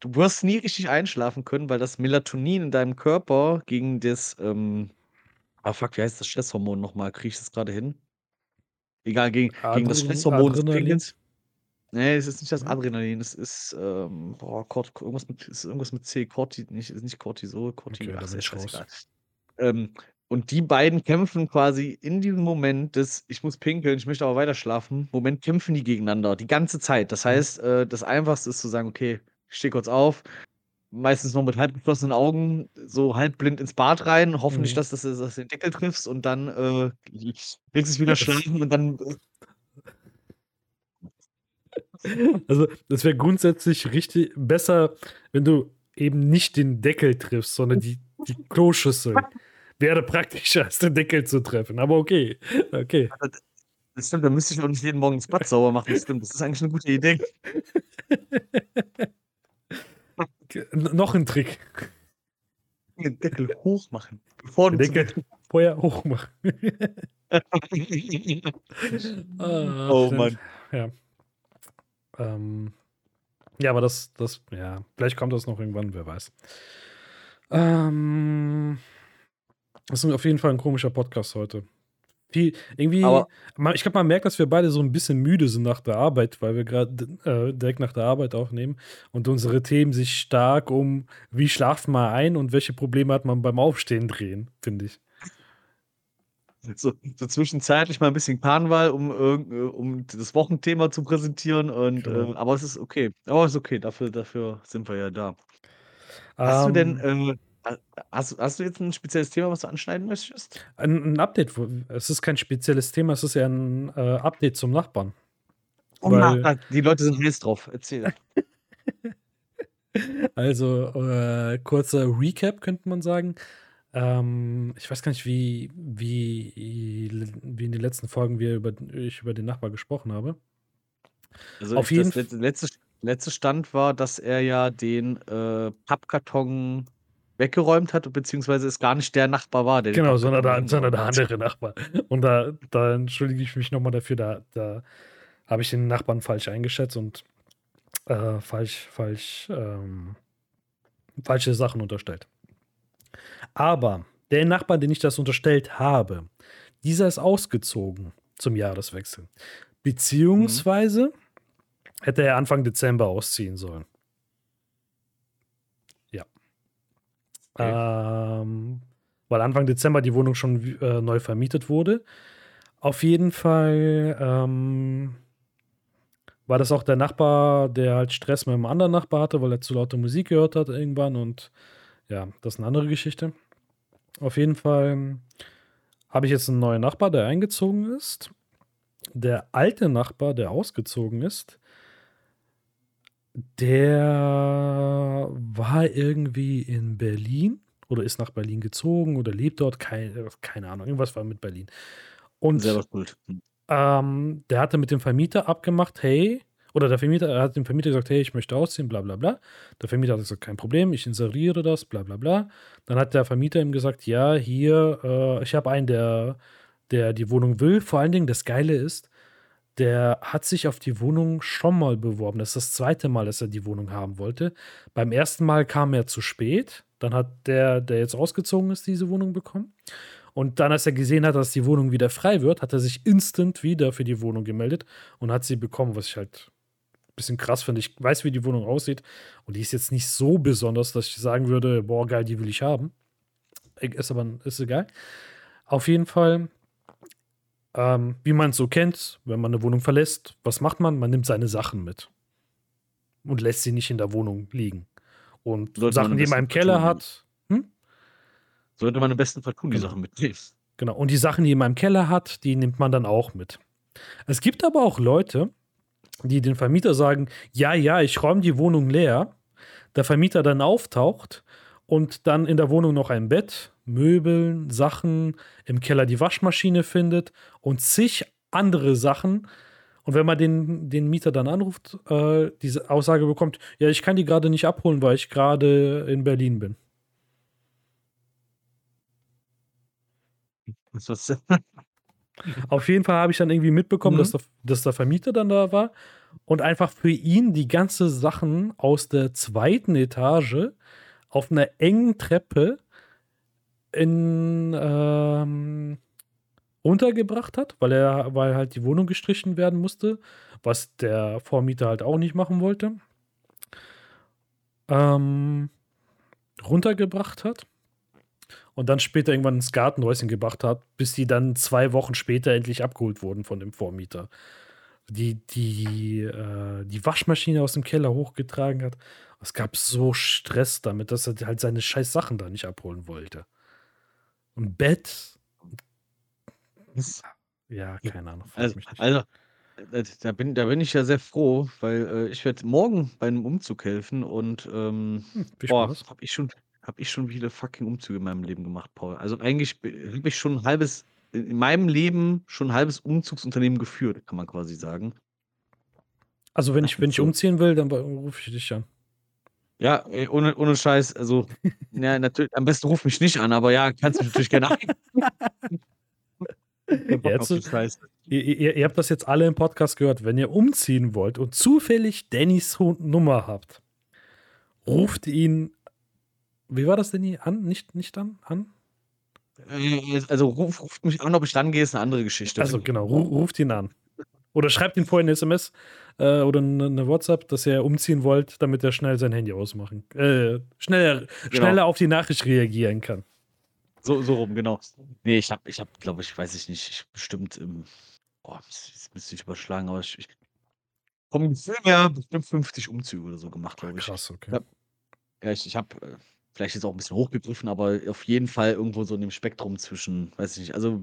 Speaker 2: du wirst nie richtig einschlafen können, weil das Melatonin in deinem Körper gegen das, ähm ah, fuck, wie heißt das Stresshormon nochmal? Kriege ich das gerade hin? Egal, gegen gegen das Stresshormon des
Speaker 1: Adrenalin?
Speaker 2: Ne, es ist nicht das Adrenalin, es ist, ähm, boah, Cort irgendwas mit ist irgendwas mit C, Corti nicht ist nicht Cortisol, Corti
Speaker 1: Okay,
Speaker 2: ach, ist scheißegal. Ähm, und die beiden kämpfen quasi in diesem Moment des „Ich muss pinkeln, ich möchte aber weiter schlafen“ Moment kämpfen die gegeneinander, die ganze Zeit. Das
Speaker 1: Mhm.
Speaker 2: heißt, äh, das Einfachste ist zu sagen: „Okay, ich stehe kurz auf“, meistens noch mit halb geschlossenen Augen, so halbblind ins Bad rein, hoffentlich,
Speaker 1: Mhm.
Speaker 2: dass dass du den Deckel triffst und dann, äh, legst dich wieder [LAUGHS] schlafen und dann, äh
Speaker 1: Also, das wäre grundsätzlich richtig besser, wenn du eben nicht den Deckel triffst, sondern die die Kloschüssel. Wäre praktischer, als den Deckel zu treffen, aber okay. Okay.
Speaker 2: Das stimmt, dann müsste ich auch nicht jeden Morgen das Bad sauber machen. Das stimmt, das ist eigentlich 'ne gute Idee. [LAUGHS]
Speaker 1: noch ein Trick.
Speaker 2: Den Deckel hoch machen, bevor
Speaker 1: Den Deckel vorher hoch machen. [LAUGHS] Ah,
Speaker 2: Oh. Mann.
Speaker 1: Ja. Ähm, ja, aber das das ja, vielleicht kommt das noch irgendwann, wer weiß. Ähm, das ist auf jeden Fall ein komischer Podcast heute. Viel irgendwie
Speaker 2: Aber
Speaker 1: ich glaube, man merkt, dass wir beide so ein bisschen müde sind nach der Arbeit, weil wir gerade äh, direkt nach der Arbeit aufnehmen und unsere Themen sich stark um wie schlaft man ein und welche Probleme hat man beim Aufstehen drehen, finde ich.
Speaker 2: So so zwischenzeitlich mal 'n bisschen Karneval, um irgend äh, um das Wochenthema zu präsentieren und,
Speaker 1: Genau.
Speaker 2: äh aber es ist okay. Aber ist okay, dafür dafür sind wir ja da. Hast du denn,
Speaker 1: Ähm
Speaker 2: äh ha hast hast du jetzt 'n spezielles Thema, was du anschneiden möchtest?
Speaker 1: Ein 'n Update, es ist kein spezielles Thema, es ist ja 'n, äh, Update zum Nachbarn.
Speaker 2: Oh,
Speaker 1: Weil
Speaker 2: die Leute sind heiß drauf. Erzähl. [LAUGHS]
Speaker 1: Also, äh, kurzer Recap könnte man sagen. Ähm, ich weiß gar nicht, wie wie wie in den letzten Folgen wir über ich über den Nachbar gesprochen habe.
Speaker 2: Also,
Speaker 1: Auf jeden
Speaker 2: das letzte letzte Stand war, dass er ja den, äh, Pappkarton weggeräumt hat, beziehungsweise es gar nicht der Nachbar war, der
Speaker 1: Genau, sondern der sondern der andere Nachbar. Und da da entschuldige ich mich noch mal dafür, da da habe ich den Nachbarn falsch eingeschätzt und, äh, falsch falsch, ähm falsche Sachen unterstellt. Aber der Nachbar, den ich das unterstellt habe, dieser ist ausgezogen zum Jahreswechsel.
Speaker 2: Mhm.
Speaker 1: Beziehungsweise hätte er Anfang Dezember ausziehen sollen.
Speaker 2: Okay.
Speaker 1: Ähm, weil Anfang Dezember die Wohnung schon äh, neu vermietet wurde. Auf jeden Fall, ähm war das auch der Nachbar, der halt Stress mit 'nem anderen Nachbar hatte, weil er zu laute Musik gehört hat irgendwann und ja, das ist eine andere Geschichte. Auf jeden Fall habe ich jetzt einen neuen Nachbar, der eingezogen ist. Der alte Nachbar, der ausgezogen ist, der war irgendwie in Berlin oder ist nach Berlin gezogen oder lebt dort, keine, keine Ahnung, irgendwas war mit Berlin. Und
Speaker 2: Selber schuld. Hm.
Speaker 1: ähm, der hatte mit dem Vermieter abgemacht, hey, oder der Vermieter er hat dem Vermieter gesagt, hey, ich möchte ausziehen, bla bla bla. Der Vermieter hat gesagt, kein Problem, ich inseriere das, bla bla bla. Dann hat der Vermieter ihm gesagt, ja, hier, äh, ich habe einen, der, der die Wohnung will. Vor allen Dingen, das Geile ist, der hat sich auf die Wohnung schon mal beworben. Das ist das zweite Mal, dass er die Wohnung haben wollte. Beim ersten Mal kam er zu spät. Dann hat der, der jetzt ausgezogen ist, diese Wohnung bekommen. Und dann, als er gesehen hat, dass die Wohnung wieder frei wird, hat er sich instant wieder für die Wohnung gemeldet und hat sie bekommen, was ich halt ein bisschen krass finde. Ich weiß, wie die Wohnung aussieht und die ist jetzt nicht so besonders, dass ich sagen würde, boah, geil, die will ich haben. Ist aber ist egal. Auf jeden Fall, ähm, wie man es so kennt, wenn man eine Wohnung verlässt, was macht man? Man nimmt seine Sachen mit und lässt sie nicht in der Wohnung liegen. Und
Speaker 2: Sollte
Speaker 1: Sachen, die man im Keller
Speaker 2: tun.
Speaker 1: hat, hm?
Speaker 2: Sollte man im besten Fall tun, die
Speaker 1: Genau.
Speaker 2: Sachen mitnehmen.
Speaker 1: Genau. Und die Sachen, die man im Keller hat, die nimmt man dann auch mit. Es gibt aber auch Leute, die den Vermieter sagen: Ja, ja, ich räume die Wohnung leer. Der Vermieter dann auftaucht und dann in der Wohnung noch ein Bett, Möbeln, Sachen, im Keller die Waschmaschine findet und zig andere Sachen. Und wenn man den, den Mieter dann anruft, äh, diese Aussage bekommt: Ja, ich kann die gerade nicht abholen, weil ich gerade in Berlin bin. [LAUGHS] Auf jeden Fall habe ich dann irgendwie mitbekommen,
Speaker 2: Mhm.
Speaker 1: dass, der, dass der Vermieter dann da war und einfach für ihn die ganze Sachen aus der zweiten Etage auf einer engen Treppe in ähm, untergebracht hat, weil er, weil halt die Wohnung gestrichen werden musste, was der Vormieter halt auch nicht machen wollte. Ähm, runtergebracht hat und dann später irgendwann ins Gartenhäuschen gebracht hat, bis die dann zwei Wochen später endlich abgeholt wurden von dem Vormieter. Die, die, äh, die Waschmaschine aus dem Keller hochgetragen hat. Es gab so Stress damit, dass er halt seine scheiß Sachen da nicht abholen wollte. Ein Bett. Ja, keine Ahnung.
Speaker 2: also, also äh, da, bin, da bin ich ja sehr froh, weil äh, ich werde morgen bei einem Umzug helfen und ähm,
Speaker 1: Hm,
Speaker 2: boah, habe ich schon habe ich schon viele fucking Umzüge in meinem Leben gemacht, Paul. Also eigentlich habe ich schon ein halbes in meinem Leben schon ein halbes Umzugsunternehmen geführt, kann man quasi sagen.
Speaker 1: Also, wenn ich, wenn ich umziehen will, dann rufe ich dich an.
Speaker 2: Ja, ohne, ohne Scheiß, also, [LAUGHS] ja, natürlich, am besten ruf mich nicht an, aber ja, kannst mich natürlich gerne [LAUGHS]
Speaker 1: Jetzt. Ihr, ihr, ihr habt das jetzt alle im Podcast gehört. Wenn ihr umziehen wollt und zufällig Dannys Nummer habt, ruft ihn. Wie war das, Danny? An? Nicht, nicht an? An?
Speaker 2: Äh, Also ruf, ruft mich an, ob ich rangehe, ist eine andere Geschichte.
Speaker 1: Also genau, ru ruft ihn an. Oder schreibt ihm vorher eine SMS äh, oder eine, eine WhatsApp, dass ihr umziehen wollt, damit er schnell sein Handy ausmachen äh, schneller, schneller auf die Nachricht reagieren kann.
Speaker 2: So, so rum, genau. Nee, ich habe, ich habe, glaube ich, weiß ich nicht, ich bestimmt, ähm, boah, das müsste ich überschlagen, aber ich, ich vom Gefühl her bestimmt 50 Umzüge oder so gemacht, glaube ich.
Speaker 1: Krass, okay.
Speaker 2: Ja. Ja, ich, ich habe äh, vielleicht jetzt auch ein bisschen hochgegriffen, aber auf jeden Fall irgendwo so in dem Spektrum zwischen, weiß ich nicht, also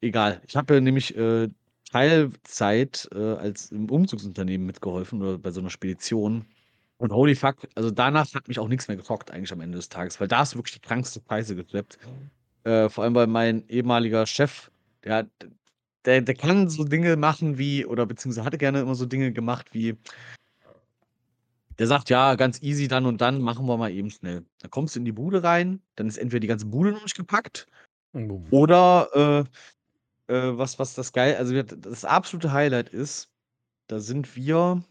Speaker 2: egal. Ich habe ja nämlich äh, Teilzeit äh, als im Umzugsunternehmen mitgeholfen oder bei so einer Spedition. Und holy fuck, also danach hat mich auch nichts mehr getockt eigentlich am Ende des Tages, weil da ist wirklich die krankste Preise geschleppt. Äh, vor allem weil mein ehemaliger Chef, der, der, der kann so Dinge machen wie, oder beziehungsweise hatte gerne immer so Dinge gemacht wie, der sagt, ja, ganz easy, dann und dann machen wir mal eben schnell. Dann kommst du in die Bude rein, dann ist entweder die ganze Bude noch nicht gepackt oder äh, äh, was, was das geil, also das absolute Highlight ist, da sind wir,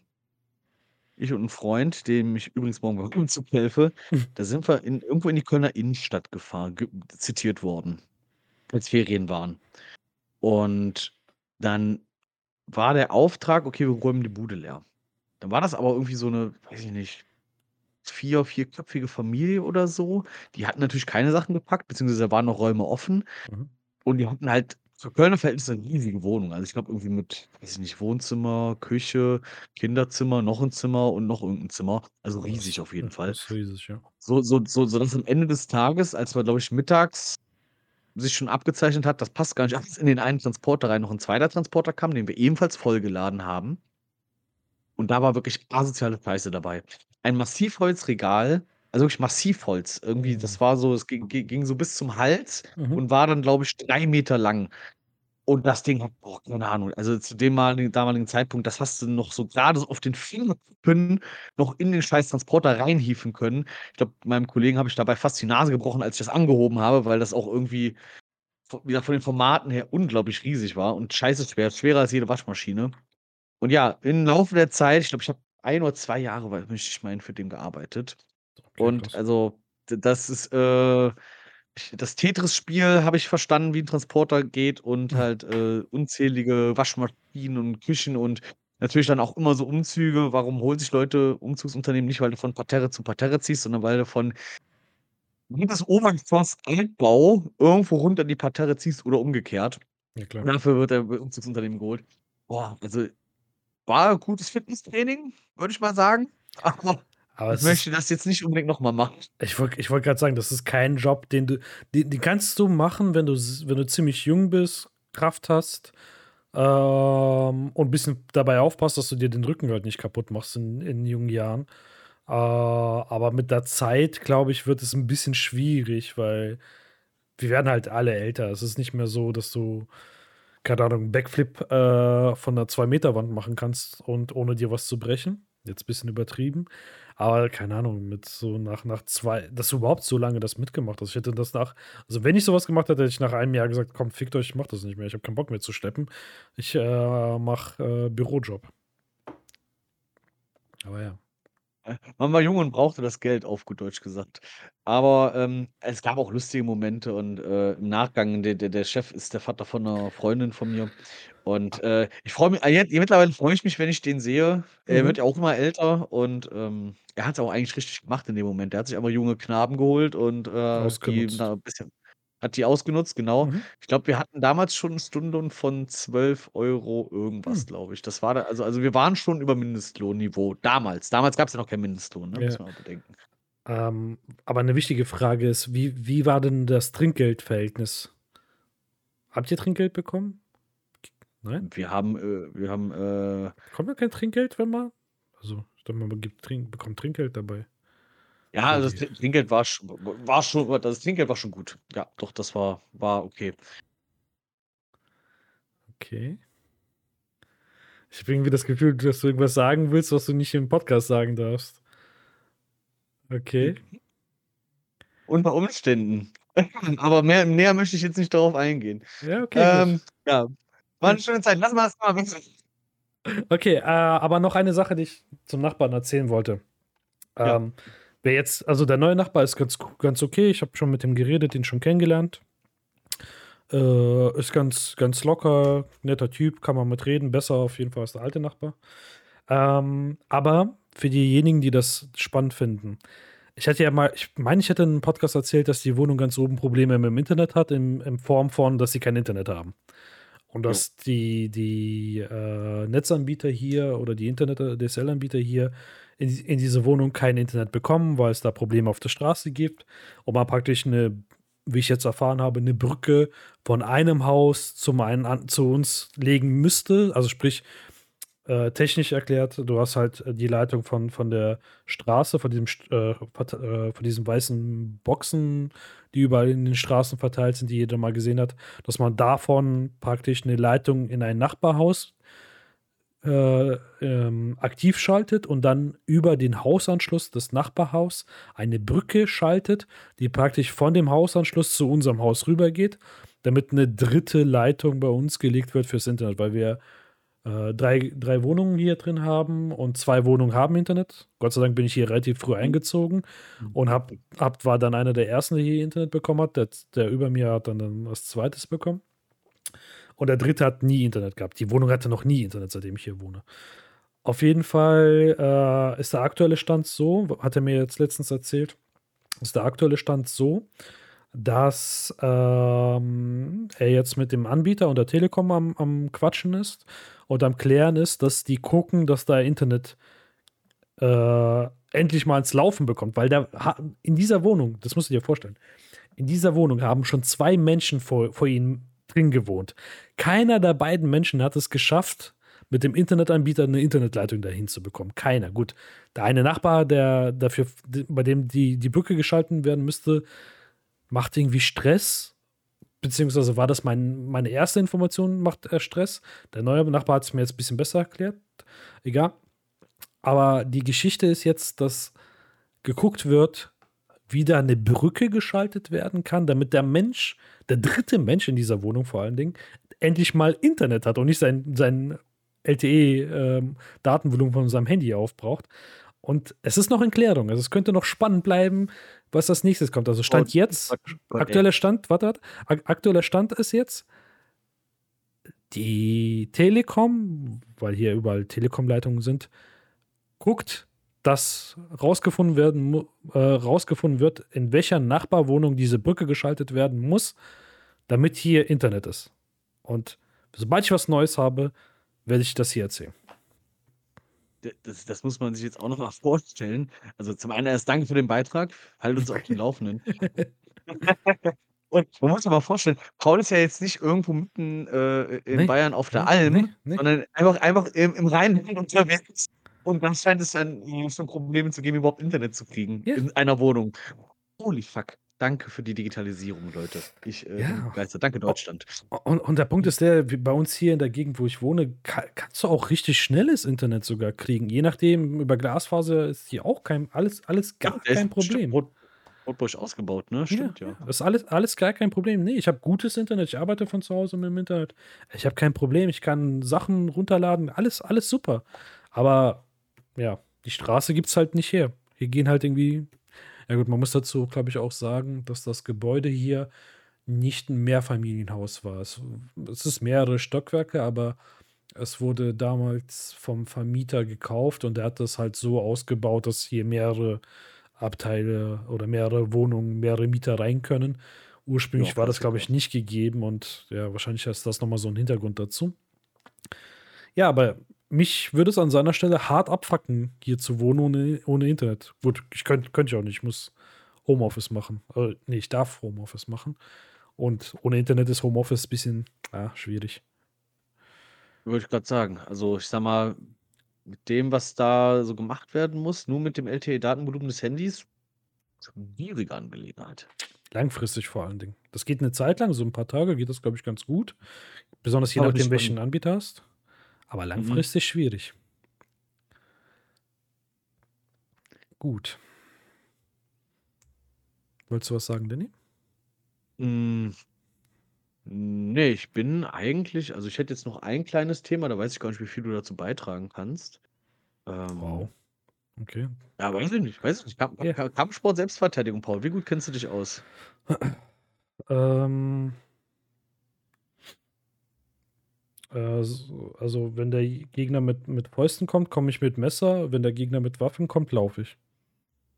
Speaker 2: ich und ein Freund, dem ich übrigens morgen beim Umzug helfe, [LAUGHS] da sind wir in, irgendwo in die Kölner Innenstadt gefahren, ge zitiert worden, als Ferien waren. Und dann war der Auftrag, okay, wir räumen die Bude leer. Dann war das aber irgendwie so eine, weiß ich nicht, vier, vierköpfige Familie oder so. Die hatten natürlich keine Sachen gepackt, beziehungsweise da waren noch Räume offen.
Speaker 1: Mhm.
Speaker 2: Und die hatten halt für Kölner Verhältnisse 'ne riesige Wohnung. Also, ich glaube irgendwie mit, weiß ich nicht, Wohnzimmer, Küche, Kinderzimmer, noch 'n Zimmer und noch irgend 'n Zimmer. Also, riesig auf jeden Fall.
Speaker 1: das ist riesig, ja.
Speaker 2: So so so sodass am Ende des Tages, als wir, glaube ich, mittags sich schon abgezeichnet hat, das passt gar nicht alles in den einen Transporter rein, noch 'n 2. Transporter kam, den wir ebenfalls vollgeladen haben. Und da war wirklich asoziale Scheiße dabei. Ein Massivholzregal, also wirklich Massivholz. Irgendwie,
Speaker 1: Mhm.
Speaker 2: das war so es ging ging so bis zum Hals
Speaker 1: Mhm.
Speaker 2: und war dann, glaube ich, 3 Meter lang. Und das Ding hat boah, keine Ahnung, also zu dem maligen damaligen Zeitpunkt, das hast du noch so grade so auf den Fingerkuppen noch in den scheiß Transporter reinhieven können. Ich glaube, meinem Kollegen habe ich dabei fast die Nase gebrochen, als ich das angehoben habe, weil das auch irgendwie v wie gesagt, von den Formaten her unglaublich riesig war und scheiße schwer, schwerer als jede Waschmaschine. Und ja, im Laufe der Zeit, ich glaube, ich habe 1 oder 2 Jahre, weil möchte ich meinen, für den gearbeitet.
Speaker 1: Okay,
Speaker 2: Und
Speaker 1: krass.
Speaker 2: also, das ist, äh das Tetris-Spiel habe ich verstanden, wie 'n Transporter geht und halt, äh, unzählige Waschmaschinen und Küchen und natürlich dann auch immer so Umzüge. Warum holen sich Leute Umzugsunternehmen nicht, weil du von Parterre zu Parterre ziehst, sondern weil du von jedes Obergeschoss Altbau irgendwo runter in die Parterre ziehst oder umgekehrt.
Speaker 1: Ja, klar.
Speaker 2: Dafür wird der Umzugsunternehmen geholt. Boah, also, war gutes Fitnesstraining, würde ich mal sagen, aber [LAUGHS]
Speaker 1: Aber
Speaker 2: ich
Speaker 1: es ist
Speaker 2: möchte das jetzt nicht unbedingt noch mal machen.
Speaker 1: Ich wollte ich wollte grad sagen, das ist kein Job, den du den den kannst du machen, wenn du wenn du ziemlich jung bist, Kraft hast, ähm, und bisschen dabei aufpasst, dass du dir den Rücken halt nicht kaputt machst in in jungen Jahren. Äh, aber mit der Zeit, glaube ich, wird es 'n bisschen schwierig, weil wir werden halt alle älter. Es ist nicht mehr so, dass du, keine Ahnung, Backflip, äh, von 'ner 2 m Wand machen kannst und ohne dir was zu brechen. Jetzt bisschen übertrieben. Aber keine Ahnung, mit so nach nach 2 dass du überhaupt so lange das mitgemacht hast. Ich hätte das nach also, wenn ich so was gemacht hätte, hätte ich nach einem Jahr gesagt: „Komm, fickt euch, ich mache das nicht mehr. Ich habe keinen Bock mehr zu schleppen. Ich, äh, mache, äh, Bürojob.“ Aber ja.
Speaker 2: Man war jung und brauchte das Geld, auf gut Deutsch gesagt. Aber, ähm, es gab auch lustige Momente und, äh, im Nachgang der der der Chef ist der Vater von 'ner Freundin von mir. Und, äh, ich freue mi ah, jet mittlerweile freue ich mich, wenn ich den sehe. Er wird
Speaker 1: Mhm.
Speaker 2: ja auch immer älter und, ähm, er hat's auch eigentlich richtig gemacht in dem Moment. Der hat sich einfach junge Knaben geholt und, äh, die da bisschen hat die ausgenutzt, genau.
Speaker 1: Mhm.
Speaker 2: Ich glaube, wir hatten damals schon 'n Stundenlohn von 12 € irgendwas,
Speaker 1: Hm.
Speaker 2: glaube ich. Das war da also also, wir waren schon über Mindestlohnniveau damals. Damals gab's ja noch keinen Mindestlohn, ne, muss
Speaker 1: Ja.
Speaker 2: man auch bedenken.
Speaker 1: Ähm, aber 'ne wichtige Frage ist, wie wie war denn das Trinkgeldverhältnis? Habt ihr Trinkgeld bekommen? Nein?
Speaker 2: Wir haben, äh wir haben, äh
Speaker 1: Bekommt man kein Trinkgeld, wenn man also, ich mal, man gibt Trink bekommt Trinkgeld dabei.
Speaker 2: Ja, also, das Trinkgeld war war schon das Trinkgeld war schon gut. Ja, doch, das war war okay.
Speaker 1: Okay. Ich habe irgendwie das Gefühl, dass du irgendwas sagen willst, was du nicht im Podcast sagen darfst. Okay.
Speaker 2: Unter Umständen. [LAUGHS] Aber mehr näher möchte ich jetzt nicht darauf eingehen.
Speaker 1: Ja, okay,
Speaker 2: Ähm, ja, war 'ne
Speaker 1: Hm.
Speaker 2: schöne Zeit. Lassen wir das Thema wechseln.
Speaker 1: Okay, äh, aber noch eine Sache, die ich zum Nachbarn erzählen wollte.
Speaker 2: Ja.
Speaker 1: Ähm, wer jetzt also, der neue Nachbar ist ganz ganz okay. Ich habe schon mit ihm geredet, ihn schon kennengelernt. Äh, ist ganz ganz locker, netter Typ, kann man mit reden, besser auf jeden Fall als der alte Nachbar. Ähm, aber für diejenigen, die das spannend finden ich hatte ja mal ich meine, ich hätte in 'nem Podcast erzählt, dass die Wohnung ganz oben Probleme mit'm Internet hat in in Form von, dass sie kein Internet haben. Und dass die die, äh, Netzanbieter hier oder die Internet DSL-Anbieter hier in in diese Wohnung kein Internet bekommen, weil es da Probleme auf der Straße gibt und man praktisch 'ne wie ich jetzt erfahren habe, 'ne Brücke von einem Haus zum einen an zu uns legen müsste. Also, sprich, äh, technisch erklärt, du hast halt die Leitung von von der Straße, von diesem äh, äh, von diesen weißen Boxen, die überall in den Straßen verteilt sind, die jeder mal gesehen hat, dass man davon praktisch 'ne Leitung in ein Nachbarhaus, äh, ähm, aktiv schaltet und dann über den Hausanschluss des Nachbarhaus eine Brücke schaltet, die praktisch von dem Hausanschluss zu unserem Haus rübergeht, damit 'ne 3. Leitung bei uns gelegt wird fürs Internet, weil wir, äh, 3 3 Wohnungen hier drin haben und 2 Wohnungen haben Internet. Gott sei Dank bin ich hier relativ früh
Speaker 2: Mhm.
Speaker 1: eingezogen und habe habe war dann einer der Ersten, der hier Internet bekommen hat. Der der über mir hat dann dann als 2. bekommen. Und der 3. hat nie Internet gehabt. Die Wohnung hatte noch nie Internet, seitdem ich hier wohne. Auf jeden Fall, äh, ist der aktuelle Stand so, hat er mir jetzt letztens erzählt ist der aktuelle Stand so, dass ähm, er jetzt mit dem Anbieter und der Telekom am, am Quatschen ist und am Klären ist, dass die gucken, dass da Internet äh, endlich mal ins Laufen bekommt, weil da in dieser Wohnung, das musst du dir vorstellen, in dieser Wohnung haben schon zwei Menschen vor, vor ihnen drin gewohnt. Keiner der beiden Menschen hat es geschafft, mit dem Internetanbieter eine Internetleitung dahin zu bekommen. Keiner. Gut, der eine Nachbar, der dafür, bei dem die, die Brücke geschalten werden müsste, macht irgendwie Stress. Beziehungsweise war das mein, meine erste Information, macht er Stress. Der neue Nachbar hat es mir jetzt ein bisschen besser erklärt. Egal. Aber die Geschichte ist jetzt, dass geguckt wird, wie da eine Brücke geschaltet werden kann, damit der Mensch, der dritte Mensch in dieser Wohnung vor allen Dingen, endlich mal Internet hat und nicht sein, sein LTE-Datenvolumen ähm, von seinem Handy aufbraucht. Und es ist noch in Klärung. Also es könnte noch spannend bleiben, was das nächstes kommt. Also Stand jetzt, aktueller Stand, warte, warte, aktueller Stand ist jetzt, die Telekom, weil hier überall Telekom-Leitungen sind, guckt, dass rausgefunden, werden, äh, rausgefunden wird, in welcher Nachbarwohnung diese Brücke geschaltet werden muss, damit hier Internet ist. Und sobald ich was Neues habe, werde ich das hier erzählen.
Speaker 2: Das, das, muss man sich jetzt auch noch mal [LAUGHS] vorstellen. Also zum einen erst danke für den Beitrag, halt uns auf den Laufenden. [LAUGHS] Und man muss sich mal vorstellen, Paul ist ja jetzt nicht irgendwo mitten äh, in nee, Bayern auf der nee, Alm, nee, sondern einfach, einfach im, im Rheinland unterwegs. Und dann scheint es dann schon Probleme zu geben, überhaupt Internet zu kriegen ja. in einer Wohnung. Holy fuck. Danke für die Digitalisierung, Leute. Ich äh, ja. begeistert. Danke, Deutschland.
Speaker 1: Und, und, der Punkt ist der, bei uns hier in der Gegend, wo ich wohne, kann, kannst du auch richtig schnelles Internet sogar kriegen. Je nachdem, über Glasfaser ist hier auch kein, alles, alles gar ja, kein Problem.
Speaker 2: Rot, Rotbusch ausgebaut, ne? Stimmt, ja. ja.
Speaker 1: Das ist alles, alles gar kein Problem. Nee, ich habe gutes Internet. Ich arbeite von zu Hause mit dem Internet. Ich habe kein Problem. Ich kann Sachen runterladen. Alles, alles super. Aber ja, die Straße gibt es halt nicht her. Hier gehen halt irgendwie ja gut, man muss dazu, glaube ich, auch sagen, dass das Gebäude hier nicht ein Mehrfamilienhaus war. Es, es ist mehrere Stockwerke, aber es wurde damals vom Vermieter gekauft und er hat das halt so ausgebaut, dass hier mehrere Abteile oder mehrere Wohnungen, mehrere Mieter rein können. Ursprünglich ja, war das, glaube ich, nicht gegeben und ja, wahrscheinlich ist das nochmal so ein Hintergrund dazu. Ja, aber mich würde es an seiner Stelle hart abfacken, hier zu wohnen ohne, ohne Internet. Gut, ich könnte könnt ich auch nicht, ich muss Homeoffice machen. Äh, nee, ich darf Homeoffice machen. Und ohne Internet ist Homeoffice ein bisschen ja, schwierig.
Speaker 2: Würde ich gerade sagen. Also, ich sag mal, mit dem, was da so gemacht werden muss, nur mit dem LTE-Datenvolumen des Handys, ist eine schwierige Angelegenheit.
Speaker 1: Langfristig vor allen Dingen. Das geht eine Zeit lang, so ein paar Tage geht das, glaube ich, ganz gut. Besonders je nachdem, welchen Anbieter hast. Aber mhm. langfristig mhm. schwierig. Gut. Wolltest du was sagen, Danny?
Speaker 2: Mm, nee, ich bin eigentlich, also ich hätte jetzt noch ein kleines Thema, da weiß ich gar nicht, wie viel du dazu beitragen kannst.
Speaker 1: Ähm, wow. Okay.
Speaker 2: Ja, weiß ich nicht, weiß ich nicht. Kamp ja. Kampfsport, Selbstverteidigung, Paul, wie gut kennst du dich aus?
Speaker 1: ähm, also, wenn der Gegner mit, mit Fäusten kommt, komme ich mit Messer. Wenn der Gegner mit Waffen kommt, laufe ich.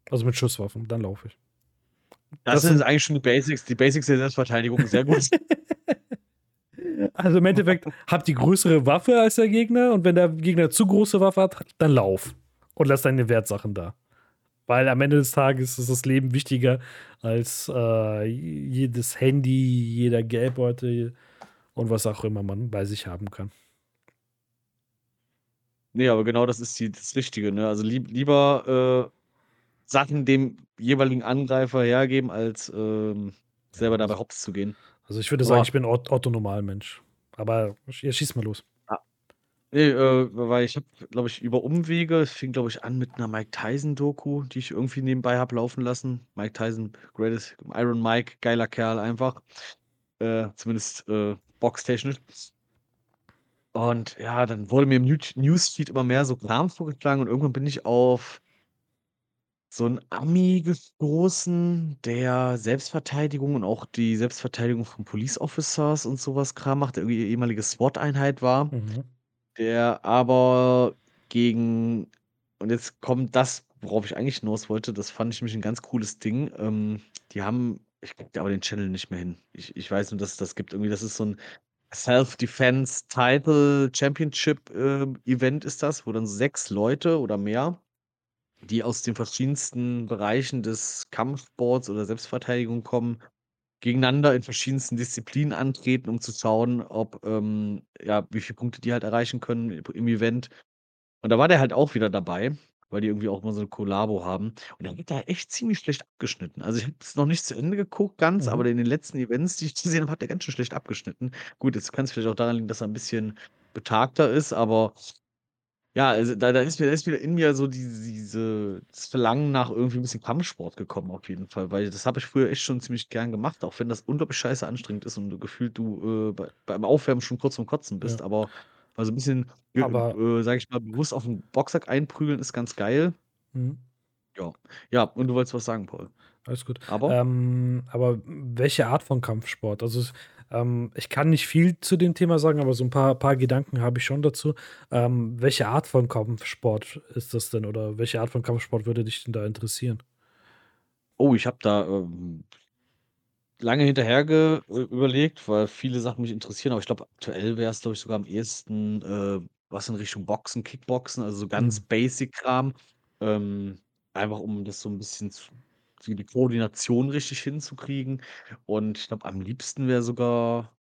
Speaker 1: Also mit Schusswaffen, dann laufe ich.
Speaker 2: Das, das sind eigentlich schon die Basics, die Basics der Selbstverteidigung, sehr gut. [LAUGHS]
Speaker 1: also im Endeffekt, hab die größere Waffe als der Gegner und wenn der Gegner zu große Waffe hat, dann lauf. Und lass deine Wertsachen da. Weil am Ende des Tages ist das Leben wichtiger als äh, jedes Handy, jeder Geldbeutel, und was auch immer man bei sich haben kann.
Speaker 2: Nee, aber genau das ist die, das Richtige. Ne? Also lieb, lieber äh, Sachen dem jeweiligen Angreifer hergeben, als ähm, selber dabei hops zu gehen.
Speaker 1: Also ich würde sagen, ich bin Otto Normalmensch. Aber ihr schießt mal los.
Speaker 2: Ah. Nee, äh, weil ich habe, glaube ich, über Umwege, es fing, glaube ich, an mit einer Mike Tyson-Doku, die ich irgendwie nebenbei habe laufen lassen. Mike Tyson, greatest Iron Mike, geiler Kerl einfach. Äh, zumindest äh, boxtechnisch. Und ja, dann wurde mir im Newsfeed immer mehr so Kram vorgeschlagen und irgendwann bin ich auf so einen Ami gestoßen, der Selbstverteidigung und auch die Selbstverteidigung von Police Officers und sowas Kram macht, der irgendwie ehemalige SWAT-Einheit war, Mhm. der aber gegen und jetzt kommt das, worauf ich eigentlich hinaus wollte, das fand ich nämlich ein ganz cooles Ding. Ähm, die haben ich kriege aber den Channel nicht mehr hin. Ich ich weiß nur, dass es das gibt. Irgendwie, das ist so 'n Self-Defense Title Championship, ähm, Event ist das, wo dann 6 Leute oder mehr, die aus den verschiedensten Bereichen des Kampfsports oder Selbstverteidigung kommen, gegeneinander in verschiedensten Disziplinen antreten, um zu schauen, ob, ähm ja, wie viele Punkte die halt erreichen können im Event. Und da war der halt auch wieder dabei, weil die irgendwie auch mal so 'ne Kollabo haben. Und der hat da echt ziemlich schlecht abgeschnitten. Also, ich habe es noch nicht zu Ende geguckt ganz, aber
Speaker 1: Mhm.
Speaker 2: in den letzten Events, die ich gesehen habe, hat der ganz schön schlecht abgeschnitten. Gut, jetzt kann's vielleicht auch daran liegen, dass er 'n bisschen betagter ist, aber ja, also, da da ist mir da ist wieder in mir so diese diese das Verlangen nach irgendwie 'n bisschen Kampfsport gekommen auf jeden Fall, weil das habe ich früher echt schon ziemlich gern gemacht, auch wenn das unglaublich scheiße anstrengend ist und du gefühlt du, äh, bei beim Aufwärmen schon kurz vorm Kotzen bist,
Speaker 1: Ja.
Speaker 2: aber mal so 'n bisschen, äh,
Speaker 1: Aber
Speaker 2: äh, sage ich mal, bewusst auf 'n Boxsack einprügeln ist ganz geil.
Speaker 1: Mhm.
Speaker 2: Ja. Ja, und du wolltest was sagen, Paul.
Speaker 1: Alles gut.
Speaker 2: Aber?
Speaker 1: Ähm, aber welche Art von Kampfsport? Also, ähm, ich kann nicht viel zu dem Thema sagen, aber so 'n paar paar Gedanken habe ich schon dazu. Ähm, welche Art von Kampfsport ist das denn oder welche Art von Kampfsport würde dich denn da interessieren?
Speaker 2: Oh, ich habe da, ähm lange hinterher äh, überlegt, weil viele Sachen mich interessieren, aber ich glaube, aktuell wär's, glaube ich, sogar am ehesten, äh, was in Richtung Boxen, Kickboxen, also so ganz
Speaker 1: Mhm.
Speaker 2: Basic-Kram. Ähm, einfach um das so 'n bisschen zu die Koordination richtig hinzukriegen. Und ich glaube, am liebsten wäre sogar,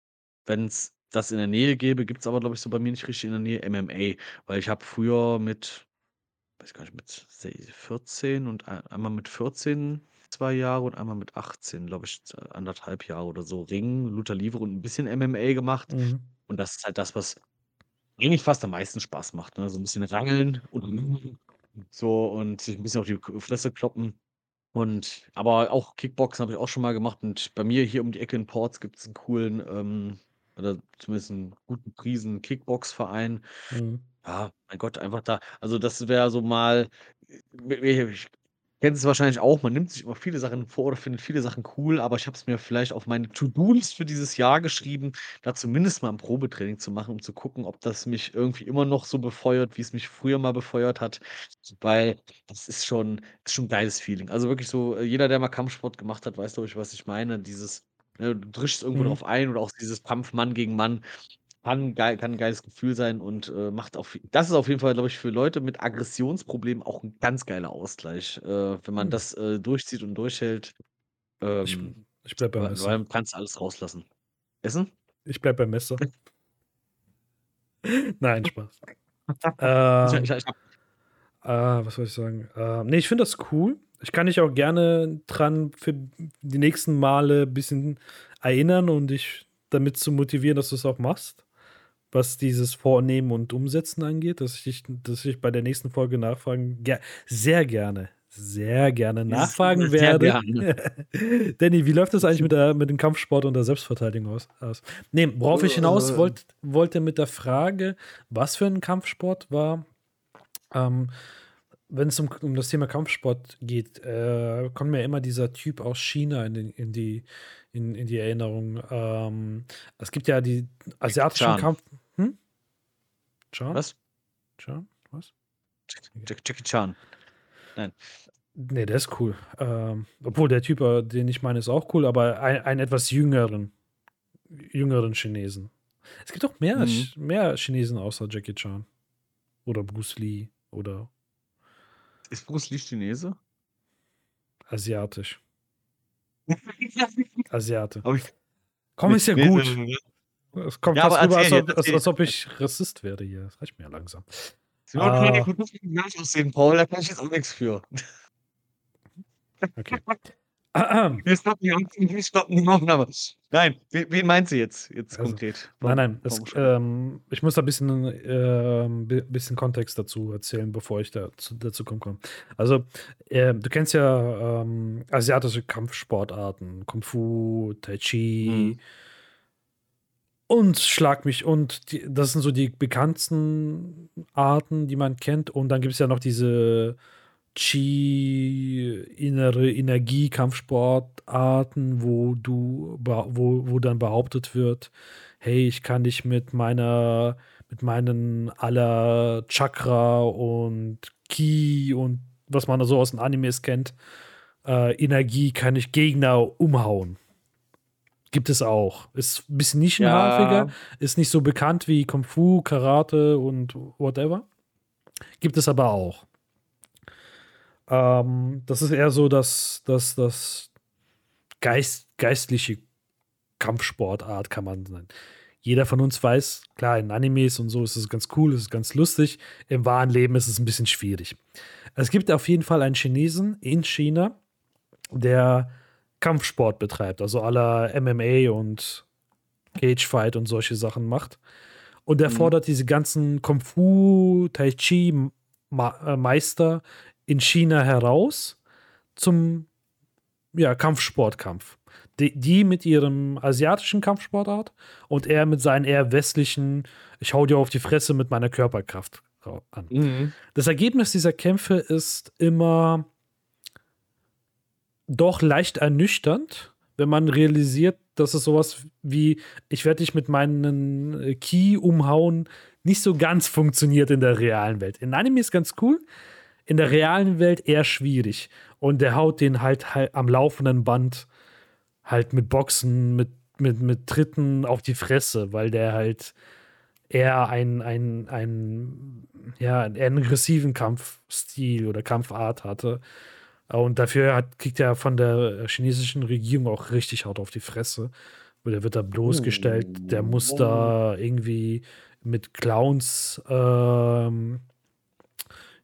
Speaker 2: wenn's das in der Nähe gäbe gibt's aber, glaube ich, so bei mir nicht richtig in der Nähe, MMA. Weil ich habe früher mit weiß gar nicht, mit sei 14 und ei einmal mit 14 2 Jahre und einmal mit 18, glaube ich, z 1 1/2 Jahre oder so Ringen, Lucha Livre und 'n bisschen MMA gemacht.
Speaker 1: Mhm.
Speaker 2: Und das ist halt das, was eigentlich fast am meisten Spaß macht, ne? So 'n bisschen rangeln und [LAUGHS] so und sich 'n bisschen auf die K Fresse kloppen. Und aber auch Kickboxen habe ich auch schon mal gemacht und bei mir hier um die Ecke in Ports gibt's 'n coolen, ähm oder zumindest 'n gut gepriesenen Kickbox-Verein.
Speaker 1: Mhm.
Speaker 2: Ja, mein Gott, einfach da also, das wäre so mal kennst es wahrscheinlich auch, man nimmt sich immer viele Sachen vor oder findet viele Sachen cool, aber ich habe es mir vielleicht auf meine To-do-List für dieses Jahr geschrieben, da zumindest mal 'n Probetraining zu machen, um zu gucken, ob das mich irgendwie immer noch so befeuert, wie's mich früher mal befeuert hat, weil das ist schon ist schon 'n geiles Feeling. Also, wirklich so, äh, jeder, der mal Kampfsport gemacht hat, weiß, glaube ich, was ich meine. Dieses, ne, du trittst irgendwo
Speaker 1: Mhm.
Speaker 2: drauf ein oder auch dieses Kampf Mann gegen Mann kann geil kann 'n geiles Gefühl sein und, äh, macht auf das ist auf jeden Fall, glaube ich, für Leute mit Aggressionsproblemen auch 'n ganz geiler Ausgleich, äh, wenn man
Speaker 1: Hm.
Speaker 2: das, äh, durchzieht und durchhält.
Speaker 1: Ich
Speaker 2: Ähm,
Speaker 1: ich bleibe beim
Speaker 2: weil
Speaker 1: Messer.
Speaker 2: weil kannst alles rauslassen. Essen?
Speaker 1: Ich bleibe beim Messer. [LAUGHS] Nein, Spaß.
Speaker 2: Ich ich
Speaker 1: Ähm
Speaker 2: ich habe
Speaker 1: äh, was soll ich sagen? Ähm, ne, ich finde das cool. Ich kann dich auch gerne dran für die nächsten Male bisschen erinnern und dich damit zu motivieren, dass du's auch machst, was dieses Vornehmen und Umsetzen angeht, dass ich dass ich bei der nächsten Folge nachfragen ger sehr gerne, sehr gerne nachfragen
Speaker 2: Sehr
Speaker 1: werde.
Speaker 2: gerne. [LAUGHS]
Speaker 1: Danny, wie läuft das eigentlich mit der mit dem Kampfsport und der Selbstverteidigung aus aus? Ne, worauf ich hinaus
Speaker 2: Äh.
Speaker 1: wollt wollte mit der Frage, was für 'n Kampfsport war ähm, wenn's um um das Thema Kampfsport geht, äh, kommt mir immer dieser Typ aus China in den in die in in die Erinnerung. Ähm, es gibt ja die asiatischen. Kampf Chan?
Speaker 2: Was?
Speaker 1: Chan? Was?
Speaker 2: Jack Jack Jackie Chan. Nein.
Speaker 1: Ne, der ist cool. Ähm, obwohl der Typ, äh, den ich meine, ist auch cool, aber ei einen etwas jüngeren jüngeren Chinesen. Es gibt auch mehr
Speaker 2: Mhm.
Speaker 1: Mehr Chinesen außer Jackie Chan oder Bruce Lee oder
Speaker 2: Ist Bruce Lee Chinese?
Speaker 1: asiatisch. [LAUGHS] Asiate.
Speaker 2: Habe ich
Speaker 1: Komm, ist ja gut. Es kommt
Speaker 2: Ja,
Speaker 1: fast rüber, als als als ob ich Rassist werde hier. Das reicht mir ja langsam.
Speaker 2: Ja,
Speaker 1: Ah.
Speaker 2: gleich aussehen, Paul, da kann ich jetzt auch nix für.
Speaker 1: Okay. [LAUGHS]
Speaker 2: Wir stoppen die wir stoppen die Aufnahme. Nein, we wen meinst du jetzt jetzt
Speaker 1: Also,
Speaker 2: konkret?
Speaker 1: nein, nein, es,
Speaker 2: Warum
Speaker 1: ähm ich muss da bisschen, ähm, bi bisschen Kontext dazu erzählen, bevor ich dazu dazu komm komme. Also, ähm, du kennst ja, ähm, asiatische Kampfsportarten, Kung Fu, Tai Chi
Speaker 2: Mhm.
Speaker 1: Und Schlag mich und die das sind so die bekanntesten Arten, die man kennt. Und dann gibt's ja noch diese Qi, innere Energie-Kampfsportarten, wo du wo wo dann behauptet wird: „Hey, ich kann dich mit meiner mit meinen aller Chakra und Ki und was man so aus den Animes kennt, äh, Energie kann ich Gegner umhauen. Gibt es auch. Ist ein bisschen nischenhafiger, ja. ist nicht so bekannt wie Kung Fu, Karate und whatever. Gibt es aber auch. Ähm, das ist eher so das, das, das Geist, geistliche Kampfsportart, kann man sagen. Jeder von uns weiß, klar, in Animes und so ist es ganz cool, ist es ganz lustig. Im wahren Leben ist es ein bisschen schwierig. Es gibt auf jeden Fall einen Chinesen in China, der Kampfsport betreibt, also aller MMA und Cagefight und solche Sachen macht. Und er mhm. fordert diese ganzen Kung Fu, Tai Chi äh, Meister in China heraus zum ja, Kampfsportkampf. Die, die, mit ihrem asiatischen Kampfsportart und er mit seinen eher westlichen, ich hau dir auf die Fresse mit meiner Körperkraft an. Mhm. Das Ergebnis dieser Kämpfe ist immer doch leicht ernüchternd, wenn man realisiert, dass es sowas wie, ich werde dich mit meinen äh, Key umhauen, nicht so ganz funktioniert in der realen Welt. In Anime ist ganz cool, in der realen Welt eher schwierig. Und der haut den halt, halt am laufenden Band halt mit Boxen, mit, mit, mit Tritten auf die Fresse, weil der halt eher ein, ein, ein, ja, einen aggressiven Kampfstil oder Kampfart hatte. Und dafür hat, kriegt er von der chinesischen Regierung auch richtig hart auf die Fresse. Der wird da bloßgestellt, der muss da irgendwie mit Clowns, ähm,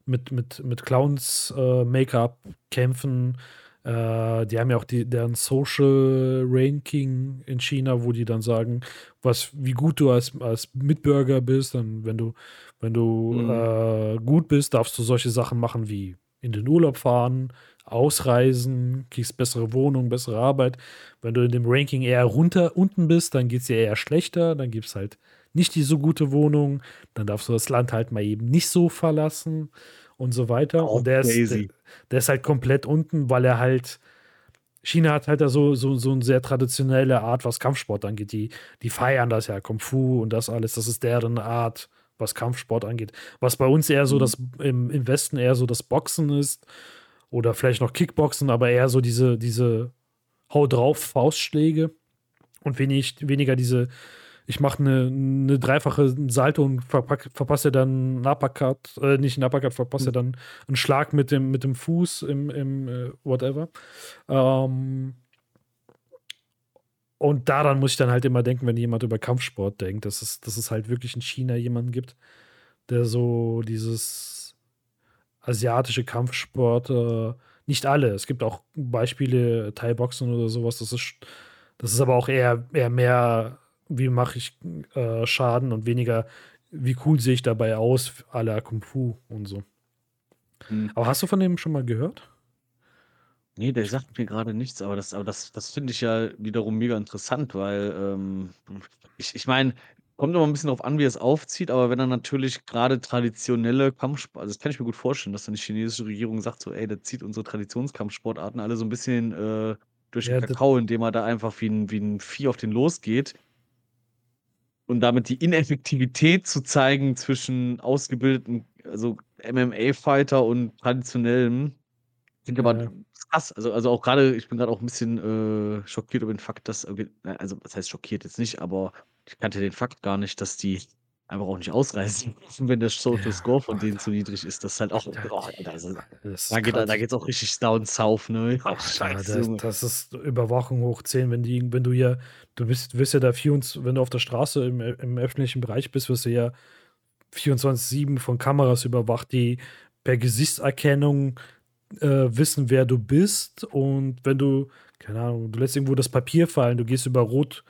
Speaker 1: mit, mit, mit Clowns-Make-up äh, kämpfen. Äh, die haben ja auch die, deren Social Ranking in China, wo die dann sagen, was, wie gut du als, als Mitbürger bist. Und wenn du, wenn du mhm. äh, gut bist, darfst du solche Sachen machen wie in den Urlaub fahren, ausreisen, kriegst bessere Wohnung, bessere Arbeit. Wenn du in dem Ranking eher runter unten bist, dann geht es dir eher schlechter, dann gibt es halt nicht die so gute Wohnung, dann darfst du das Land halt mal eben nicht so verlassen und so weiter. Auch und der ist, der, der, ist halt komplett unten, weil er halt. China hat halt da so, so, so eine sehr traditionelle Art, was Kampfsport angeht. Die, die feiern das ja, Kung Fu und das alles. Das ist deren Art, was Kampfsport angeht. Was bei uns eher so mhm. das im, im Westen eher so das Boxen ist oder vielleicht noch Kickboxen, aber eher so diese, diese Hau drauf Faustschläge und wenig, weniger diese, ich mache eine, eine dreifache Salto und verpack, verpasse dann einen Uppercut, äh, nicht einen Uppercut, verpasse mhm. dann einen Schlag mit dem, mit dem Fuß im, im äh, whatever. Ähm, und daran muss ich dann halt immer denken, wenn jemand über Kampfsport denkt, dass es, dass es halt wirklich in China jemanden gibt, der so dieses asiatische Kampfsport, äh, nicht alle. Es gibt auch Beispiele, Thai-Boxen oder sowas. Das ist, das ist aber auch eher, eher mehr, wie mache ich äh, Schaden und weniger, wie cool sehe ich dabei aus, à la Kung Fu und so. Hm. Aber hast du von dem schon mal gehört?
Speaker 2: Nee, der sagt mir gerade nichts, aber das, aber das, das finde ich ja wiederum mega interessant, weil ähm, ich, ich meine, Kommt immer ein bisschen drauf an, wie er es aufzieht, aber wenn er natürlich gerade traditionelle Kampfsport also, das kann ich mir gut vorstellen, dass dann die chinesische Regierung sagt so: „Ey, der zieht unsere Traditionskampfsportarten alle so ein bisschen, äh, durch den Ja, Kakao, indem er da einfach wie ein wie 'n Vieh auf den losgeht.“ Und damit die Ineffektivität zu zeigen zwischen ausgebildeten, also, MMA-Fighter und traditionellem, finde ich aber Ja. krass. Also also, auch gerade ich bin gerade auch ein bisschen, äh, schockiert über den Fakt, dass irgendwie also, was heißt schockiert jetzt nicht, aber kannte den Fakt gar nicht, dass die einfach auch nicht ausreisen [LAUGHS] dürfen, wenn der Social Score von denen zu niedrig ist. Das ist halt auch, oh, da, ist, da, geht, da geht's auch richtig down south, ne?
Speaker 1: Ach, scheiße, ja, das, das, ist Überwachung hoch 10, wenn die, wenn du hier, du bist, wirst ja da 24, wenn du auf der Straße im, im öffentlichen Bereich bist, wirst du ja 24-7 von Kameras überwacht, die per Gesichtserkennung äh, wissen, wer du bist. Und wenn du, keine Ahnung, du lässt irgendwo das Papier fallen, du gehst über Rot,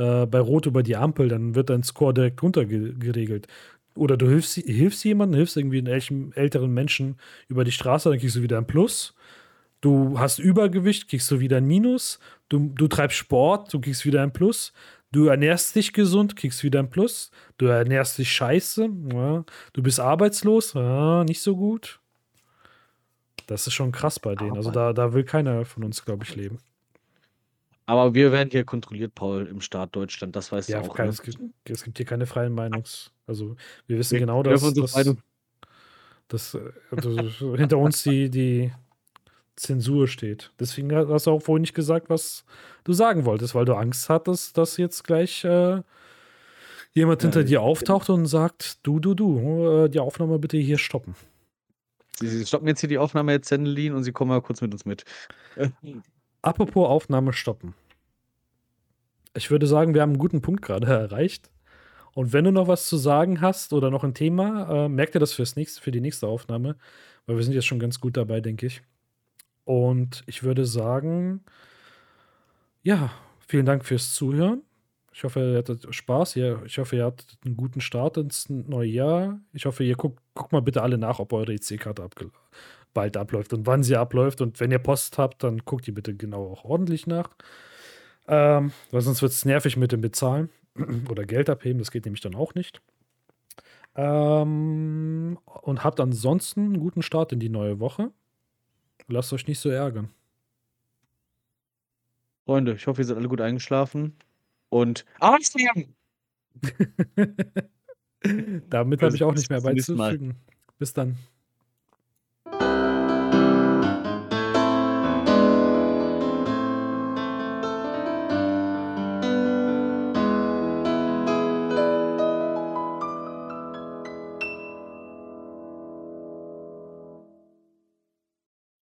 Speaker 1: äh, bei Rot über die Ampel, dann wird dein Score direkt runtergeregelt. Oder du hilfst, hilfst jemandem, hilfst irgendwie einen älteren Menschen über die Straße, dann kriegst du wieder ein Plus. Du hast Übergewicht, kriegst du wieder ein Minus. Du, du treibst Sport, du kriegst wieder ein Plus. Du ernährst dich gesund, kriegst wieder ein Plus. Du ernährst dich scheiße. Ja. Du bist arbeitslos, ja, nicht so gut. Das ist schon krass bei denen. Also da, da will keiner von uns, glaube ich, leben.
Speaker 2: Aber wir werden hier kontrolliert, Paul, im Staat Deutschland, das weißt ja, du auch.
Speaker 1: Kein, ne? es, gibt, es, gibt, hier keine freien Meinungs. Also wir wissen wir genau, dass, dass, dass also [LAUGHS] hinter uns die, die Zensur steht. Deswegen hast du auch vorhin nicht gesagt, was du sagen wolltest, weil du Angst hattest, dass jetzt gleich äh, jemand hinter dir auftaucht und sagt, du, du, du, äh, die Aufnahme bitte hier stoppen.
Speaker 2: Sie, Sie stoppen jetzt hier die Aufnahme, Herr Zendelin, und Sie kommen mal kurz mit uns mit.
Speaker 1: Apropos Aufnahme stoppen. Ich würde sagen, wir haben einen guten Punkt gerade [LAUGHS] erreicht. Und wenn du noch was zu sagen hast oder noch ein Thema, äh, merk dir das fürs nächste, für die nächste Aufnahme, weil wir sind jetzt schon ganz gut dabei, denke ich. Und ich würde sagen, ja, vielen Dank fürs Zuhören. Ich hoffe, ihr hattet Spaß. Ich hoffe, ihr hattet einen guten Start ins neue Jahr. Ich hoffe, ihr guckt, guckt mal bitte alle nach, ob eure EC-Karte bald abläuft und wann sie abläuft. Und wenn ihr Post habt, dann guckt die bitte genau auch ordentlich nach. Ähm, weil sonst wird es nervig mit dem Bezahlen [CLEARS THROAT] oder Geld abheben. Das geht nämlich dann auch nicht. Ähm, und habt ansonsten einen guten Start in die neue Woche. Lasst euch nicht so ärgern.
Speaker 2: Freunde, ich hoffe, ihr seid alle gut eingeschlafen. Und ausnehmen! [LAUGHS]
Speaker 1: Damit habe ich auch nicht mehr beizufügen. Bis dann.